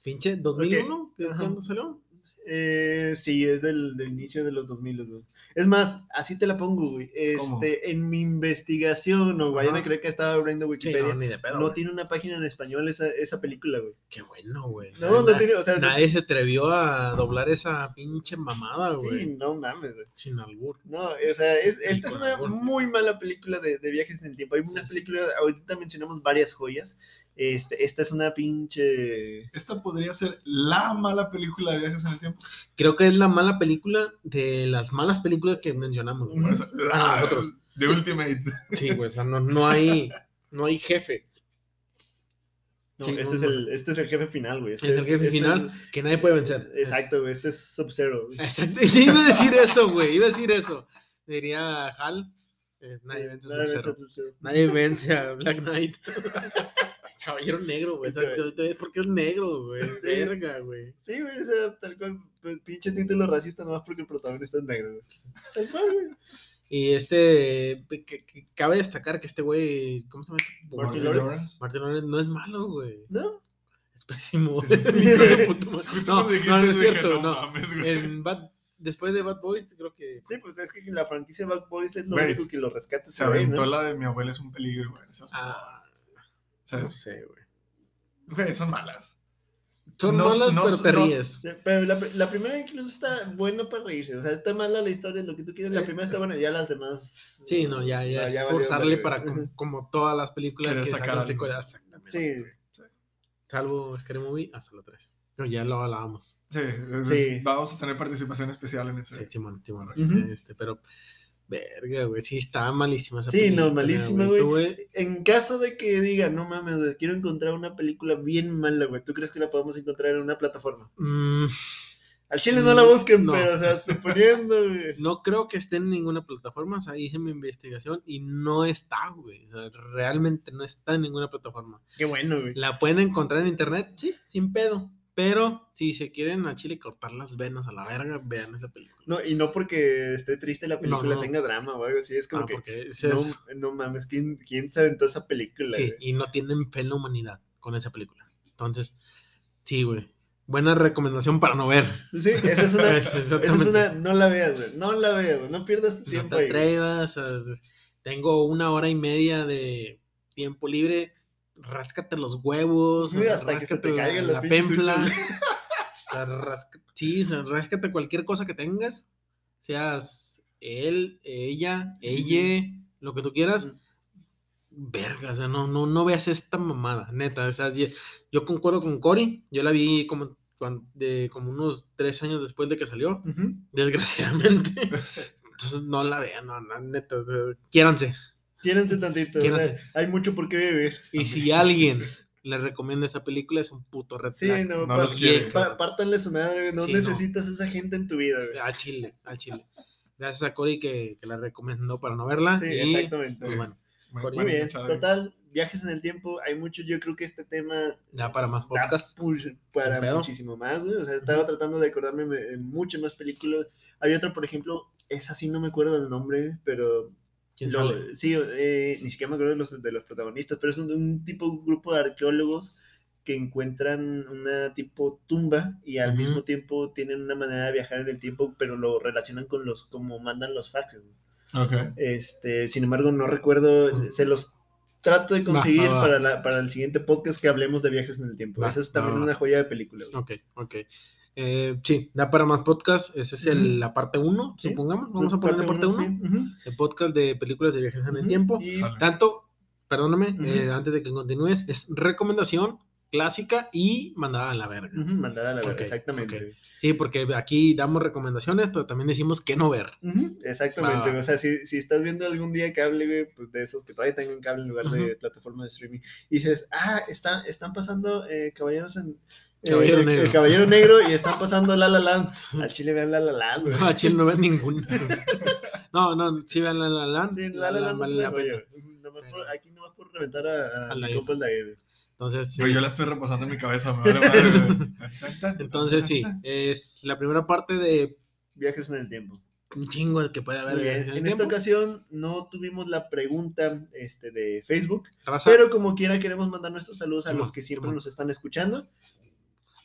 Pinche 2001, ¿qué- Ajá. ¿cuándo salió? Eh, sí, es del, del inicio de los 2000, güey. Es más, así te la pongo, güey. ¿Cómo? Este, en mi investigación, o vayan a creer que estaba abriendo Sí, Wikipedia, no, ni de pedo. no güey. tiene una página en español esa, esa película, güey. Qué bueno, güey. No, no Nadie- tiene, o sea, Nadie se atrevió a doblar esa pinche mamada, sí, güey. no mames, güey. Sin albur. No, o sea, es- esta es una albur. muy mala película de, de viajes en el tiempo. Hay una Sí. película, ahorita mencionamos varias joyas. Este, esta es una pinche. Esta podría ser la mala película de viajes en el tiempo. Creo que es la mala película de las malas películas que mencionamos, güey. Nosotros. De Ultimate. Sí, güey. O sea, no, no hay. No hay jefe. No, Sí, este, no, es el, este es el jefe final, güey. Este Es el jefe este final que nadie puede vencer. exacto, güey. Este es Sub-Zero. Iba a decir eso, güey. Iba a decir eso. Diría Hal. eh, nadie vence a Sub-Zero. Nadie vence a Black Knight. Caballero negro, güey. Sí, Exacto. Es porque es negro, güey. Sí. Verga, güey. Sí, güey, o sea, tal cual. pues, pinche título racista nomás porque el protagonista es negro, güey. Tal cual, güey. Y este. que- que cabe destacar que este güey. ¿Cómo se llama? este? Martin Lawrence. Martin Lawrence no es malo, güey. ¿No? Es pésimo. Sí. No, no, no es cierto. no No. mames, güey. En Bad, después de Bad Boys, creo que. Sí, pues es que la franquicia Bad Boys es lo único que lo rescata. Se güey, aventó ¿no? la de mi abuela es un peligro, güey. Esas- Ah, no sé, güey. güey, son malas. Son No- malas, no- pero te no- ríes. Pero la, la primera incluso está buena para reírse. O sea, está mala la historia, lo que tú quieras. La primera está buena, ya las demás. Sí, no, ya, ya, es ya forzarle para como, como todas las películas que sacan. Sí, Salvo Scary Movie hasta la 3. Pero ya lo hablábamos. Sí, Sí. vamos a tener participación especial en ese. Sí, Simón, Simón. Ujú. este, pero, verga, güey. Sí, estaba malísima esa Sí, no, película, malísima, Estuve- güey. En caso de que diga, no mames, güey, quiero encontrar una película bien mala, güey, ¿tú crees que la podemos encontrar en una plataforma? Mm, Al chile no la busquen, No. pero, o sea, suponiendo, güey. no creo que esté en ninguna plataforma. O sea, hice mi investigación y no está, güey. O sea, realmente no está en ninguna plataforma. Qué bueno, güey. La pueden encontrar en internet, sí, sin pedo. Pero si se quieren a Chile cortar las venas a la verga, vean esa película. No, y no porque esté triste la película no. tenga drama o algo así, es como Ah, que, no, no mames, ¿quién, ¿quién se aventó esa película, sí, güey? y no tienen fe en la humanidad con esa película. Entonces, sí, güey. Buena recomendación para no ver. Sí, esa es una. Es esa es una. No la veas, güey. No la veas, güey. No pierdas tu No tiempo te ahí. güey. atrevas. a- Tengo una hora y media de tiempo libre. Ráscate los huevos. Sí, hasta que se te ráscate la- la. O sea, rasca- sí, o sea, ráscate cualquier cosa que tengas. Seas él, ella, ella, lo que tú quieras. Verga, o sea, no, no, no veas esta mamada, neta. O sea, yo, yo concuerdo con Cory. Yo la vi como, de, como unos tres años después de que salió, desgraciadamente. Entonces no la vean, no, no, neta. Quiéranse. Quiérense tantito. o sea, hay mucho por qué vivir. Y si alguien le recomienda esta película, es un puto red Sí, flag. no, No pa- quiere. pa- pártanle su madre, güey. No Sí, no. necesitas esa gente en tu vida, güey. Al chile, al chile. Gracias a Cory que, que la recomendó para no verla. Sí, y, exactamente. pues, bueno, Muy, Muy Muy bien, total, viajes en el tiempo, hay mucho, yo creo que este tema ya para más da podcast. push para muchísimo más, güey. O sea, estaba tratando de acordarme de muchas más películas. Hay otra, por ejemplo, esa sí no me acuerdo del nombre, pero ¿Quién lo- sí, eh, ni siquiera me acuerdo de los, de los protagonistas, pero es un, un tipo, un grupo de arqueólogos que encuentran una tipo tumba y al mismo tiempo tienen una manera de viajar en el tiempo, pero lo relacionan con los, como mandan los faxes. güey. Ok. Este, sin embargo, no recuerdo, se los trato de conseguir va, va. Para, la- para el siguiente podcast que hablemos de viajes en el tiempo. Esa es también una joya de película. güey. Ok, ok. Eh, sí, da para más podcast. Esa es el- la parte 1, Sí. supongamos. Vamos a poner la parte 1. uno, sí, ujú, El podcast de películas de viajes en el tiempo. y- Vale. Tanto, perdóname, eh, antes de que continúes, es recomendación clásica y mandada a la verga. mandar a la verga, exactamente. Sí, porque aquí damos recomendaciones, pero también decimos que no ver. Exactamente. Va, va. O sea, si, si estás viendo algún día cable, güey, pues de esos que todavía tengan cable en lugar de plataforma de streaming, y dices, ah, está, están pasando eh, caballeros en. Eh, Caballero el- Negro. El Caballero Negro y están pasando La La Land. Al chile vean La La Land, güey. No, a Chile no ven ninguna. No, no, sí vean la la Land. Sí, La La vale la pena. joya, güey. Nomás por- aquí nomás por reventar a, a Al el Daguerre, güey. Entonces, sí. Yo la estoy repasando en mi cabeza, me vale madre, Entonces sí, es la primera parte de Viajes en el tiempo. un chingo que puede haber bien. en el En esta tiempo. ocasión no tuvimos la pregunta este, de Facebook, Raza, pero como quiera queremos mandar nuestros saludos a los que siempre nos están escuchando.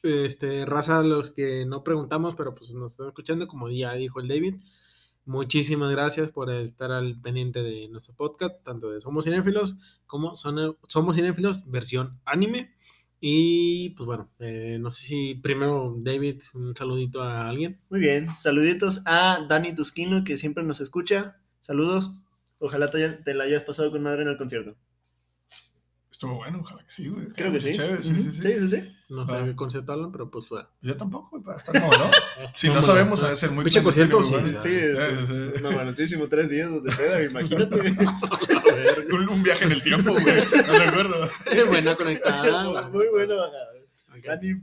Este, raza, los que no preguntamos, pero pues nos están escuchando, como ya dijo el David. Muchísimas gracias por estar al pendiente de nuestro podcast, tanto de Somos Cinéfilos como Son- Somos Cinéfilos versión anime. Y pues bueno, eh, no sé si primero David, un saludito a alguien. Muy bien, saluditos a Dani Tusquino que siempre nos escucha. Saludos. Ojalá te, la hayas pasado con madre en el concierto. Estuvo bueno, ojalá que sí, güey. Creo que sí. Chévere, sí, Ujú, sí, sí. sí, sí, sí. No sé Ah. qué hablan, pero pues bueno. Yo tampoco, güey, para estar como, ¿no? Si no sabemos, debe ser muy Pinche concierto, sí. Sí, Eh, sí, sí. es mamaloncísimo, tres días de peda, imagínate. Un, un viaje en el tiempo, güey. No recuerdo. Sí, buena conectada. Muy buena bajada. Dani,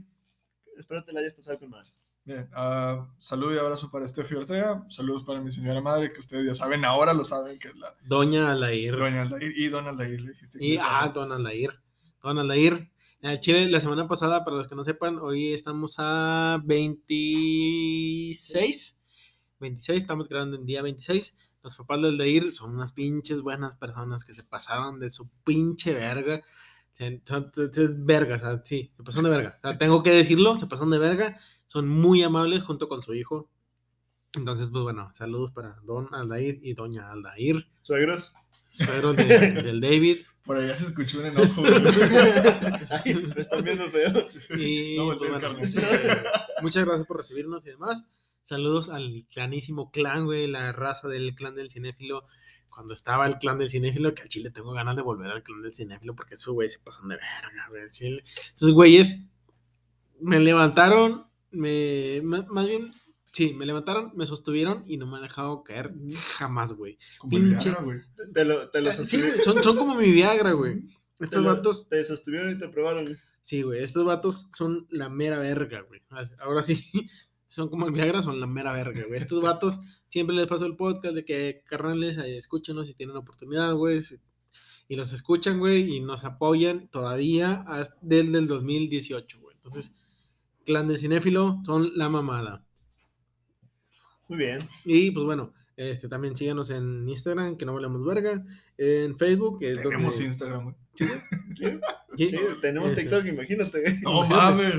espero te la hayas pasado con madre. Bien, ah, saludo y abrazo para Steffi Ortega. Saludos para mi señora madre, que ustedes ya saben, ahora lo saben, que es la Doña Alair. doña Aldair. Y don Aldair, le dijiste. que Y, ah. Don Aldair. Don Aldair. Chile, la semana pasada, para los que no sepan, hoy estamos a 26. 26, estamos grabando en día 26. Los papás de Aldair son unas pinches buenas personas que se pasaron de su pinche verga. Se- Son, es verga, o sea, sí, se pasaron de verga. O sea, tengo que decirlo, se pasaron de verga. Son muy amables junto con su hijo. Entonces, pues bueno, saludos para Don Aldair y Doña Aldair, Suegros. suegros de- del David. Por allá se escuchó un enojo, güey. Ay, me están viendo feo. Y No pues, bueno, eh, muchas gracias por recibirnos y demás. Saludos al clanísimo clan, güey, la raza del clan del cinéfilo. Cuando estaba el clan del cinéfilo, que al chile tengo ganas de volver al clan del cinéfilo porque esos güeyes se pasan de verga, güey. chile. Esos güeyes me levantaron, me, más bien, sí, me levantaron, me sostuvieron y no me han dejado caer jamás, güey. Como Pinche- Viagra, güey. Te lo, te lo Sí, güey, son, son como mi Viagra, güey. te Estos lo- vatos Te sostuvieron y te probaron. güey. Sí, güey, estos vatos son la mera verga, güey. Ahora sí, son como el Viagra, son la mera verga, güey. Estos vatos siempre les paso el podcast de que, carnales, escúchenos si tienen oportunidad, güey. Y los escuchan, güey, y nos apoyan todavía desde el 2018, güey. Entonces, clan de cinéfilo son la mamada. Muy bien. Y pues bueno, este también síganos en Instagram, que no valemos verga. En Facebook, que es Tenemos donde... Instagram, güey. ¿Sí? Sí, Sí, tenemos Ese. TikTok, imagínate. No mames.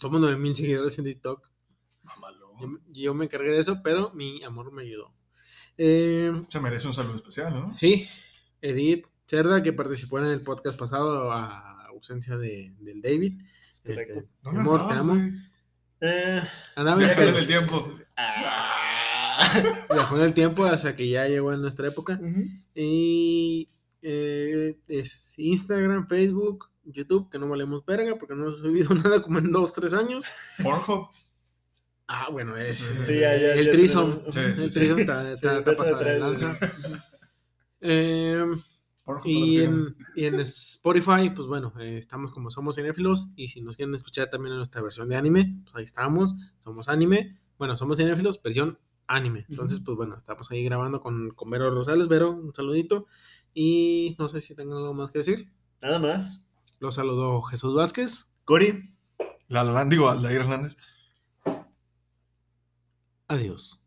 Somos 9000 seguidores en TikTok. Yo, Mamalón. yo me encargué de eso, pero mi amor me ayudó. Eh, Se merece un saludo especial, ¿no? sí, Edith Cerda, que participó en el podcast pasado a ausencia de, del David. Correcto. Este, ¿Dónde amor, te amo. Eh, Andaba en el tiempo. ah. Viajó en el tiempo hasta que ya llegó en nuestra época. Y eh, es Instagram, Facebook, YouTube, que no valemos verga porque no hemos subido nada como en dos, tres años. Pornhub. Ah, bueno, es Sí, ya, ya, el Sí, El sí. trisom está, está- Sí, pasado de lanza. Em, y, en, y en Spotify, pues bueno, eh, estamos como Somos Cinéfilos. Y si nos quieren escuchar también en nuestra versión de anime, pues ahí estamos. Somos anime. Bueno, somos Cinéfilos, versión anime. Entonces, pues bueno, estamos ahí grabando con, con Vero Rosales. Vero, un saludito. Y no sé si tengan algo más que decir. Nada más. Los saludó Jesús Vázquez. Cori. La, la, digo, Aldair Hernández. Adiós.